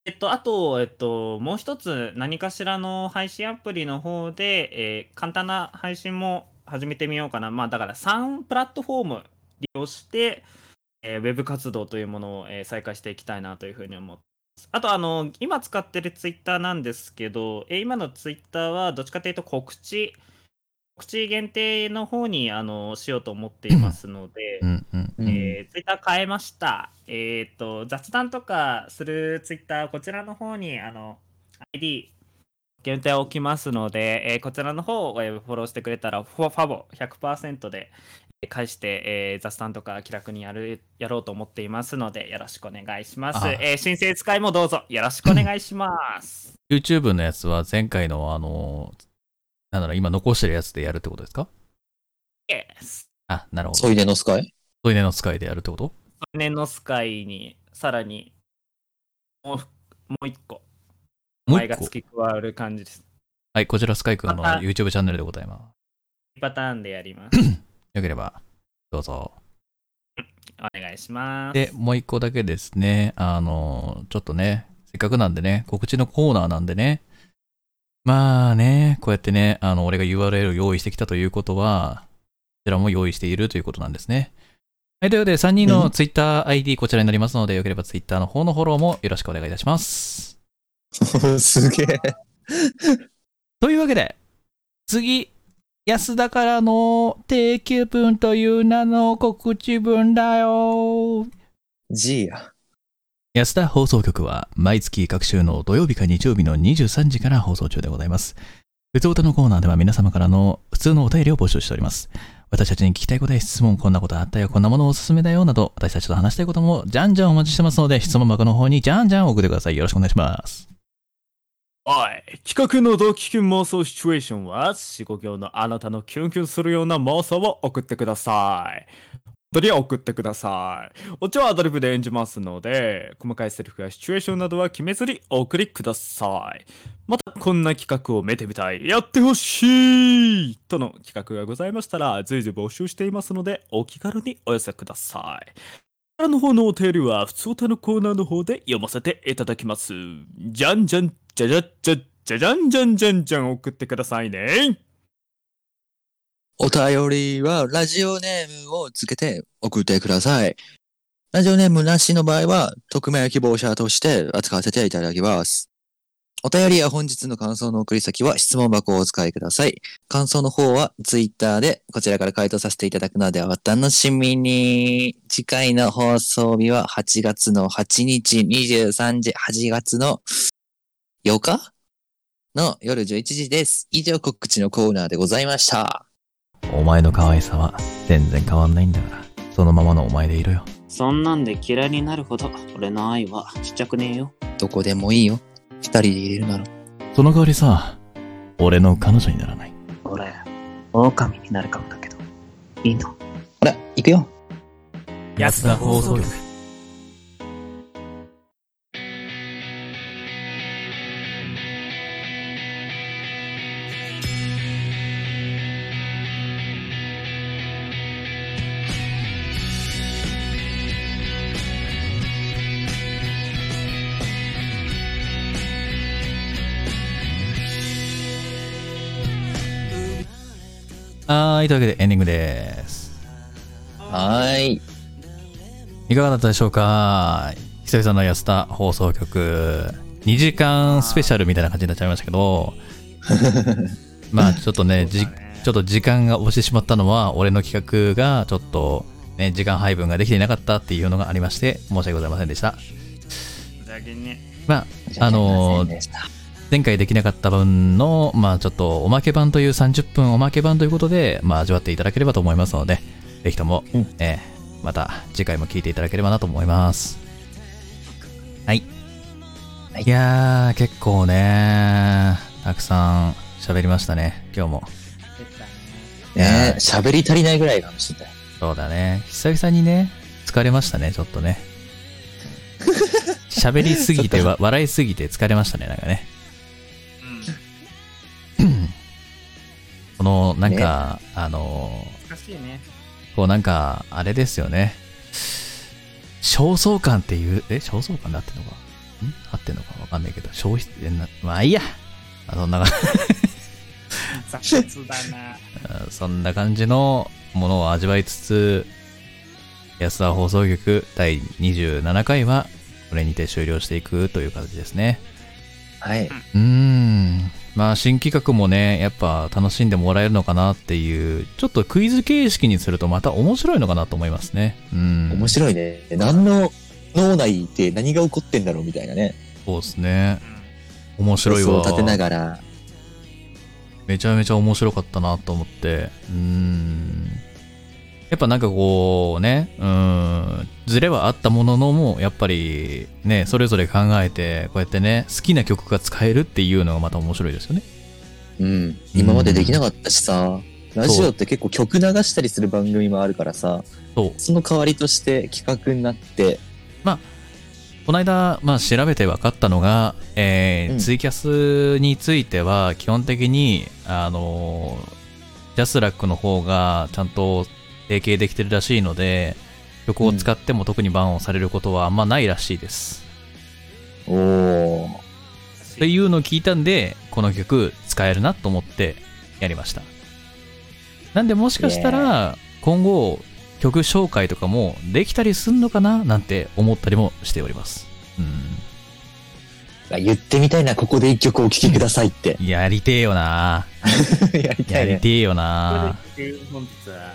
Speaker 1: えっと、あと、えっと、もう一つ、何かしらの配信アプリの方で、えー簡単な配信も始めてみようかな。まあ、だから3プラットフォーム利用して、えーウェブ活動というものを、えー再開していきたいなというふうに思って。あと、あの、今使ってるツイッターなんですけど、えー今のツイッターはどっちかというと告知、告知限定の方にあのしようと思っていますので、
Speaker 2: うん、うん。
Speaker 3: うん
Speaker 1: えーツイッター変えました。えっ、と、雑談とかするツイッター、こちらの方に、あの、ID 限定を置きますので、えーこちらの方をえーフォローしてくれたら、フォファボ100%でえー返して、えー雑談とか気楽にやる、やろうと思っていますので、よろしくお願いします。
Speaker 2: あ
Speaker 1: えー申請使いもどうぞよろしくお願いします。
Speaker 2: YouTube のやつは前回のあの、なんだろう、今残してるやつでやるってことですか
Speaker 1: ？Yes
Speaker 2: あ、なるほど。
Speaker 3: ソイデのスカイ
Speaker 2: トイレの使いでやるってこと？
Speaker 1: 年のスカイに、さらに、もう、もう一個、
Speaker 2: もう一個？
Speaker 1: 前が付け加わる感じです。
Speaker 2: はい、こちらスカイ君の YouTube チャンネルでございま
Speaker 1: パターンでやります。
Speaker 2: す。よければ、どうぞ。
Speaker 1: お願いします。
Speaker 2: で、もう一個だけですね、あの、ちょっとね、せっかくなんでね、告知のコーナーなんでね、まあね、こうやってね、あの、俺が URL を用意してきたということは、こちらも用意しているということなんですね。はい、ということで、3人の TwitterID こちらになりますので、よければ Twitter の方のフォローもよろしくお願いいたします。
Speaker 3: すげえ。
Speaker 2: というわけで、次、安田からの定休分という名の告知文だよ。
Speaker 3: G や。
Speaker 2: 安田放送局は毎月各週の土曜日か日曜日の23時から放送中でございます。普通歌のコーナーでは皆様からの普通のお便りを募集しております。私たちに聞きたいことや質問、こんなことあったよ、こんなものおすすめだよ、など、私たちと話したいこともじゃんじゃんお待ちしてますので、質問箱の方にじゃんじゃん送ってください。よろしくお願いします。
Speaker 1: はい。企画のドキキュン妄想シチュエーションは、四五行のあなたのキュンキュンするような妄想を送ってください。本当に送ってください。オチはアドリブで演じますので、細かいセリフやシチュエーションなどは決めずにお送りください。また、こんな企画を見てみたい、やってほしいとの企画がございましたら、随時募集していますので、お気軽にお寄せください。こちらの方のお便りは、普通歌のコーナーの方で読ませていただきます。じゃんじゃん、じゃじゃじゃじゃじゃんじゃんじゃんじゃん送ってくださいね。
Speaker 3: お便りはラジオネームをつけて送ってください。ラジオネームなしの場合は、匿名希望者として扱わせていただきます。お便りや本日の感想の送り先は質問箱をお使いください。感想の方はツイッターでこちらから回答させていただくのでお楽しみに。次回の放送日は8月の8日23時、8月の8日の夜11時です。以上告知のコーナーでございました。
Speaker 2: お前の可愛さは全然変わんないんだから、そのままのお前でいろよ。
Speaker 5: そんなんで嫌いになるほど俺の愛はちっちゃくねえよ。
Speaker 3: どこでもいいよ。二人で入れるなら。
Speaker 2: その代わりさ、俺の彼女にならない。
Speaker 5: 俺、狼になるかもだけど。いいの？
Speaker 3: ほら、行くよ。
Speaker 2: 安田放送局。はーい、というわけでエンディングです。
Speaker 3: はーい。
Speaker 2: いかがだったでしょうか？久々の安田放送局、2時間スペシャルみたいな感じになっちゃいましたけど、まあちょっとね、じちょっと時間が押してしまったのは、俺の企画がちょっと、ね、時間配分ができていなかったっていうのがありまして、申し訳ございませんでした。まあ、あのー前回できなかった分の、まあちょっとおまけ版という30分おまけ版ということで、まあ味わっていただければと思いますので、ぜひとも、
Speaker 3: うん
Speaker 2: えーまた次回も聞いていただければなと思います。はい。
Speaker 3: はい
Speaker 2: いやー、結構ね、たくさん喋りましたね、今日も。
Speaker 3: ねえ、喋り足りないぐらいかもしれない。
Speaker 2: そうだね。久々にね、疲れましたね、ちょっとね。喋りすぎて、わ笑いすぎて疲れましたね、なんかね。の、なんか、あの
Speaker 1: 難しいね。
Speaker 2: こうなんか、あれですよね。焦燥感っていう、え、焦燥感で合ってんのか？ん？合ってんのかわかんないけど、消費、えなまあいいや。あそんな、
Speaker 1: 雑だな。
Speaker 2: そんな感じのものを味わいつつ、安田放送局第27回は、これにて終了していくという形ですね。
Speaker 3: はい。
Speaker 2: うーん。まあ、新企画もね、やっぱ楽しんでもらえるのかなっていう、ちょっとクイズ形式にするとまた面白いのかなと思いますね。うん。
Speaker 3: 面白いね。何の脳内で何が起こってんだろうみたいなね。
Speaker 2: そうですね。面白いわ。
Speaker 3: 立てながら。
Speaker 2: めちゃめちゃ面白かったなと思って。うーん。やっぱなんかこうね、うーん、ズレはあったもののも、やっぱりね、それぞれ考えて、こうやってね、好きな曲が使えるっていうのがまた面白いですよね。
Speaker 3: うん。今までできなかったしさ、ラジオって結構曲流したりする番組もあるからさ、
Speaker 2: そう。
Speaker 3: その代わりとして企画になって、
Speaker 2: この間、まあ、調べて分かったのが、えー
Speaker 3: うん
Speaker 2: ツイキャスについては基本的に、あのージャスラックの方がちゃんと提携できてるらしいので曲を使っても特にバンをされることはあんまないらしいです。
Speaker 3: おー。
Speaker 2: っていうのを聞いたんでこの曲使えるなと思ってやりました。なんでもしかしたら今後曲紹介とかもできたりすんのかななんて思ったりもしております。う
Speaker 3: 言ってみたいな、ここで一曲お聴きくださいって。
Speaker 2: ん。やりてえよな
Speaker 3: やり
Speaker 2: てえよな
Speaker 1: 本日は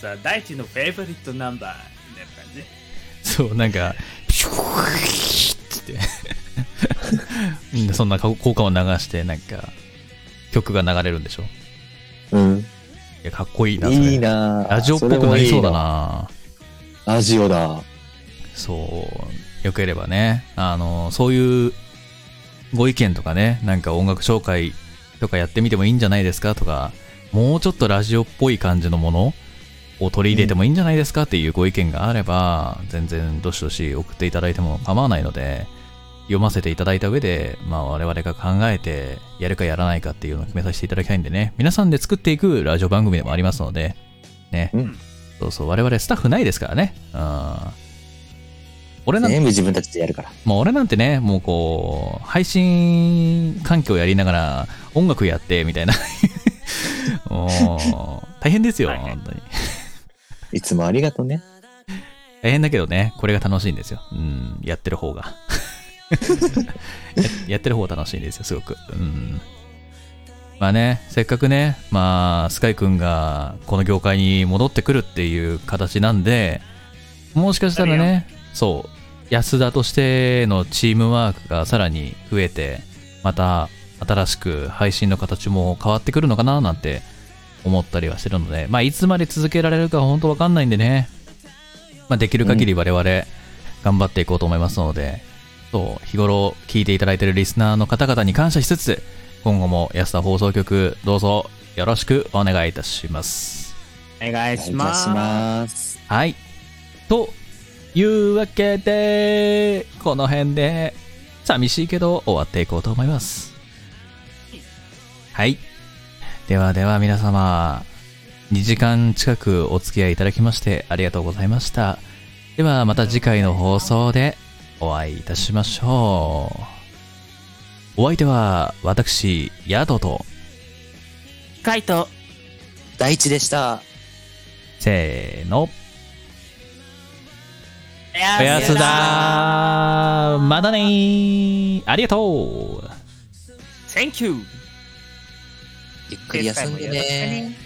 Speaker 1: 実は大地のフェイバリットナンバーみたいな感じね
Speaker 2: そう、なんか、ピューッつって。みんなそんな効果を流して、なんか、曲が流れるんでしょ？
Speaker 3: うん。
Speaker 2: いや、かっこいいな、それ
Speaker 3: いいなぁ
Speaker 2: ラジオっぽくなりそうだ。な
Speaker 3: ラジオだ。
Speaker 2: そう、よければね、あの、そういうご意見とかね、なんか音楽紹介とかやってみてもいいんじゃないですか？とか、もうちょっとラジオっぽい感じのものを取り入れてもいいんじゃないですかっていうご意見があれば、全然どしどし送っていただいても構わないので、読ませていただいた上で、まあ我々が考えてやるかやらないかっていうのを決めさせていただきたいんでね、皆さんで作っていくラジオ番組でもありますので、ね、
Speaker 3: うん
Speaker 2: そうそう、我々スタッフないですからね。うん。俺なんて
Speaker 3: 全部自分たちでやるから。
Speaker 2: もう俺なんてね、もうこう、配信環境やりながら音楽やってみたいな。もう、大変ですよ、本当に。
Speaker 3: いつもありがとうね。
Speaker 2: 大変だけどね、これが楽しいんですよ。うん、やってる方が。ややってる方が楽しいんですよ、すごく。うん。まあね、せっかくね、まあ、スカイくんがこの業界に戻ってくるっていう形なんで、もしかしたらね、そう、安田としてのチームワークがさらに増えて、また新しく配信の形も変わってくるのかななんて思ったりはしてるので、まあ、いつまで続けられるか本当わかんないんでね、まあ、できる限り我々頑張っていこうと思いますので、そう、日頃聞いていただいているリスナーの方々に感謝しつつ、今後も安田放送局どうぞよろしくお願いいたします。
Speaker 1: お願いします。
Speaker 2: はい。というわけで、この辺で、寂しいけど終わっていこうと思います。はい。ではでは皆様、2時間近くお付き合いいただきましてありがとうございました。ではまた次回の放送でお会いいたしましょう。お相手は私、ヤドと、
Speaker 1: カイト。
Speaker 3: 大地でした。
Speaker 2: せーの、おやすだーまたねー。ありがとう。
Speaker 1: Thank you
Speaker 3: ゆっくり休んでね。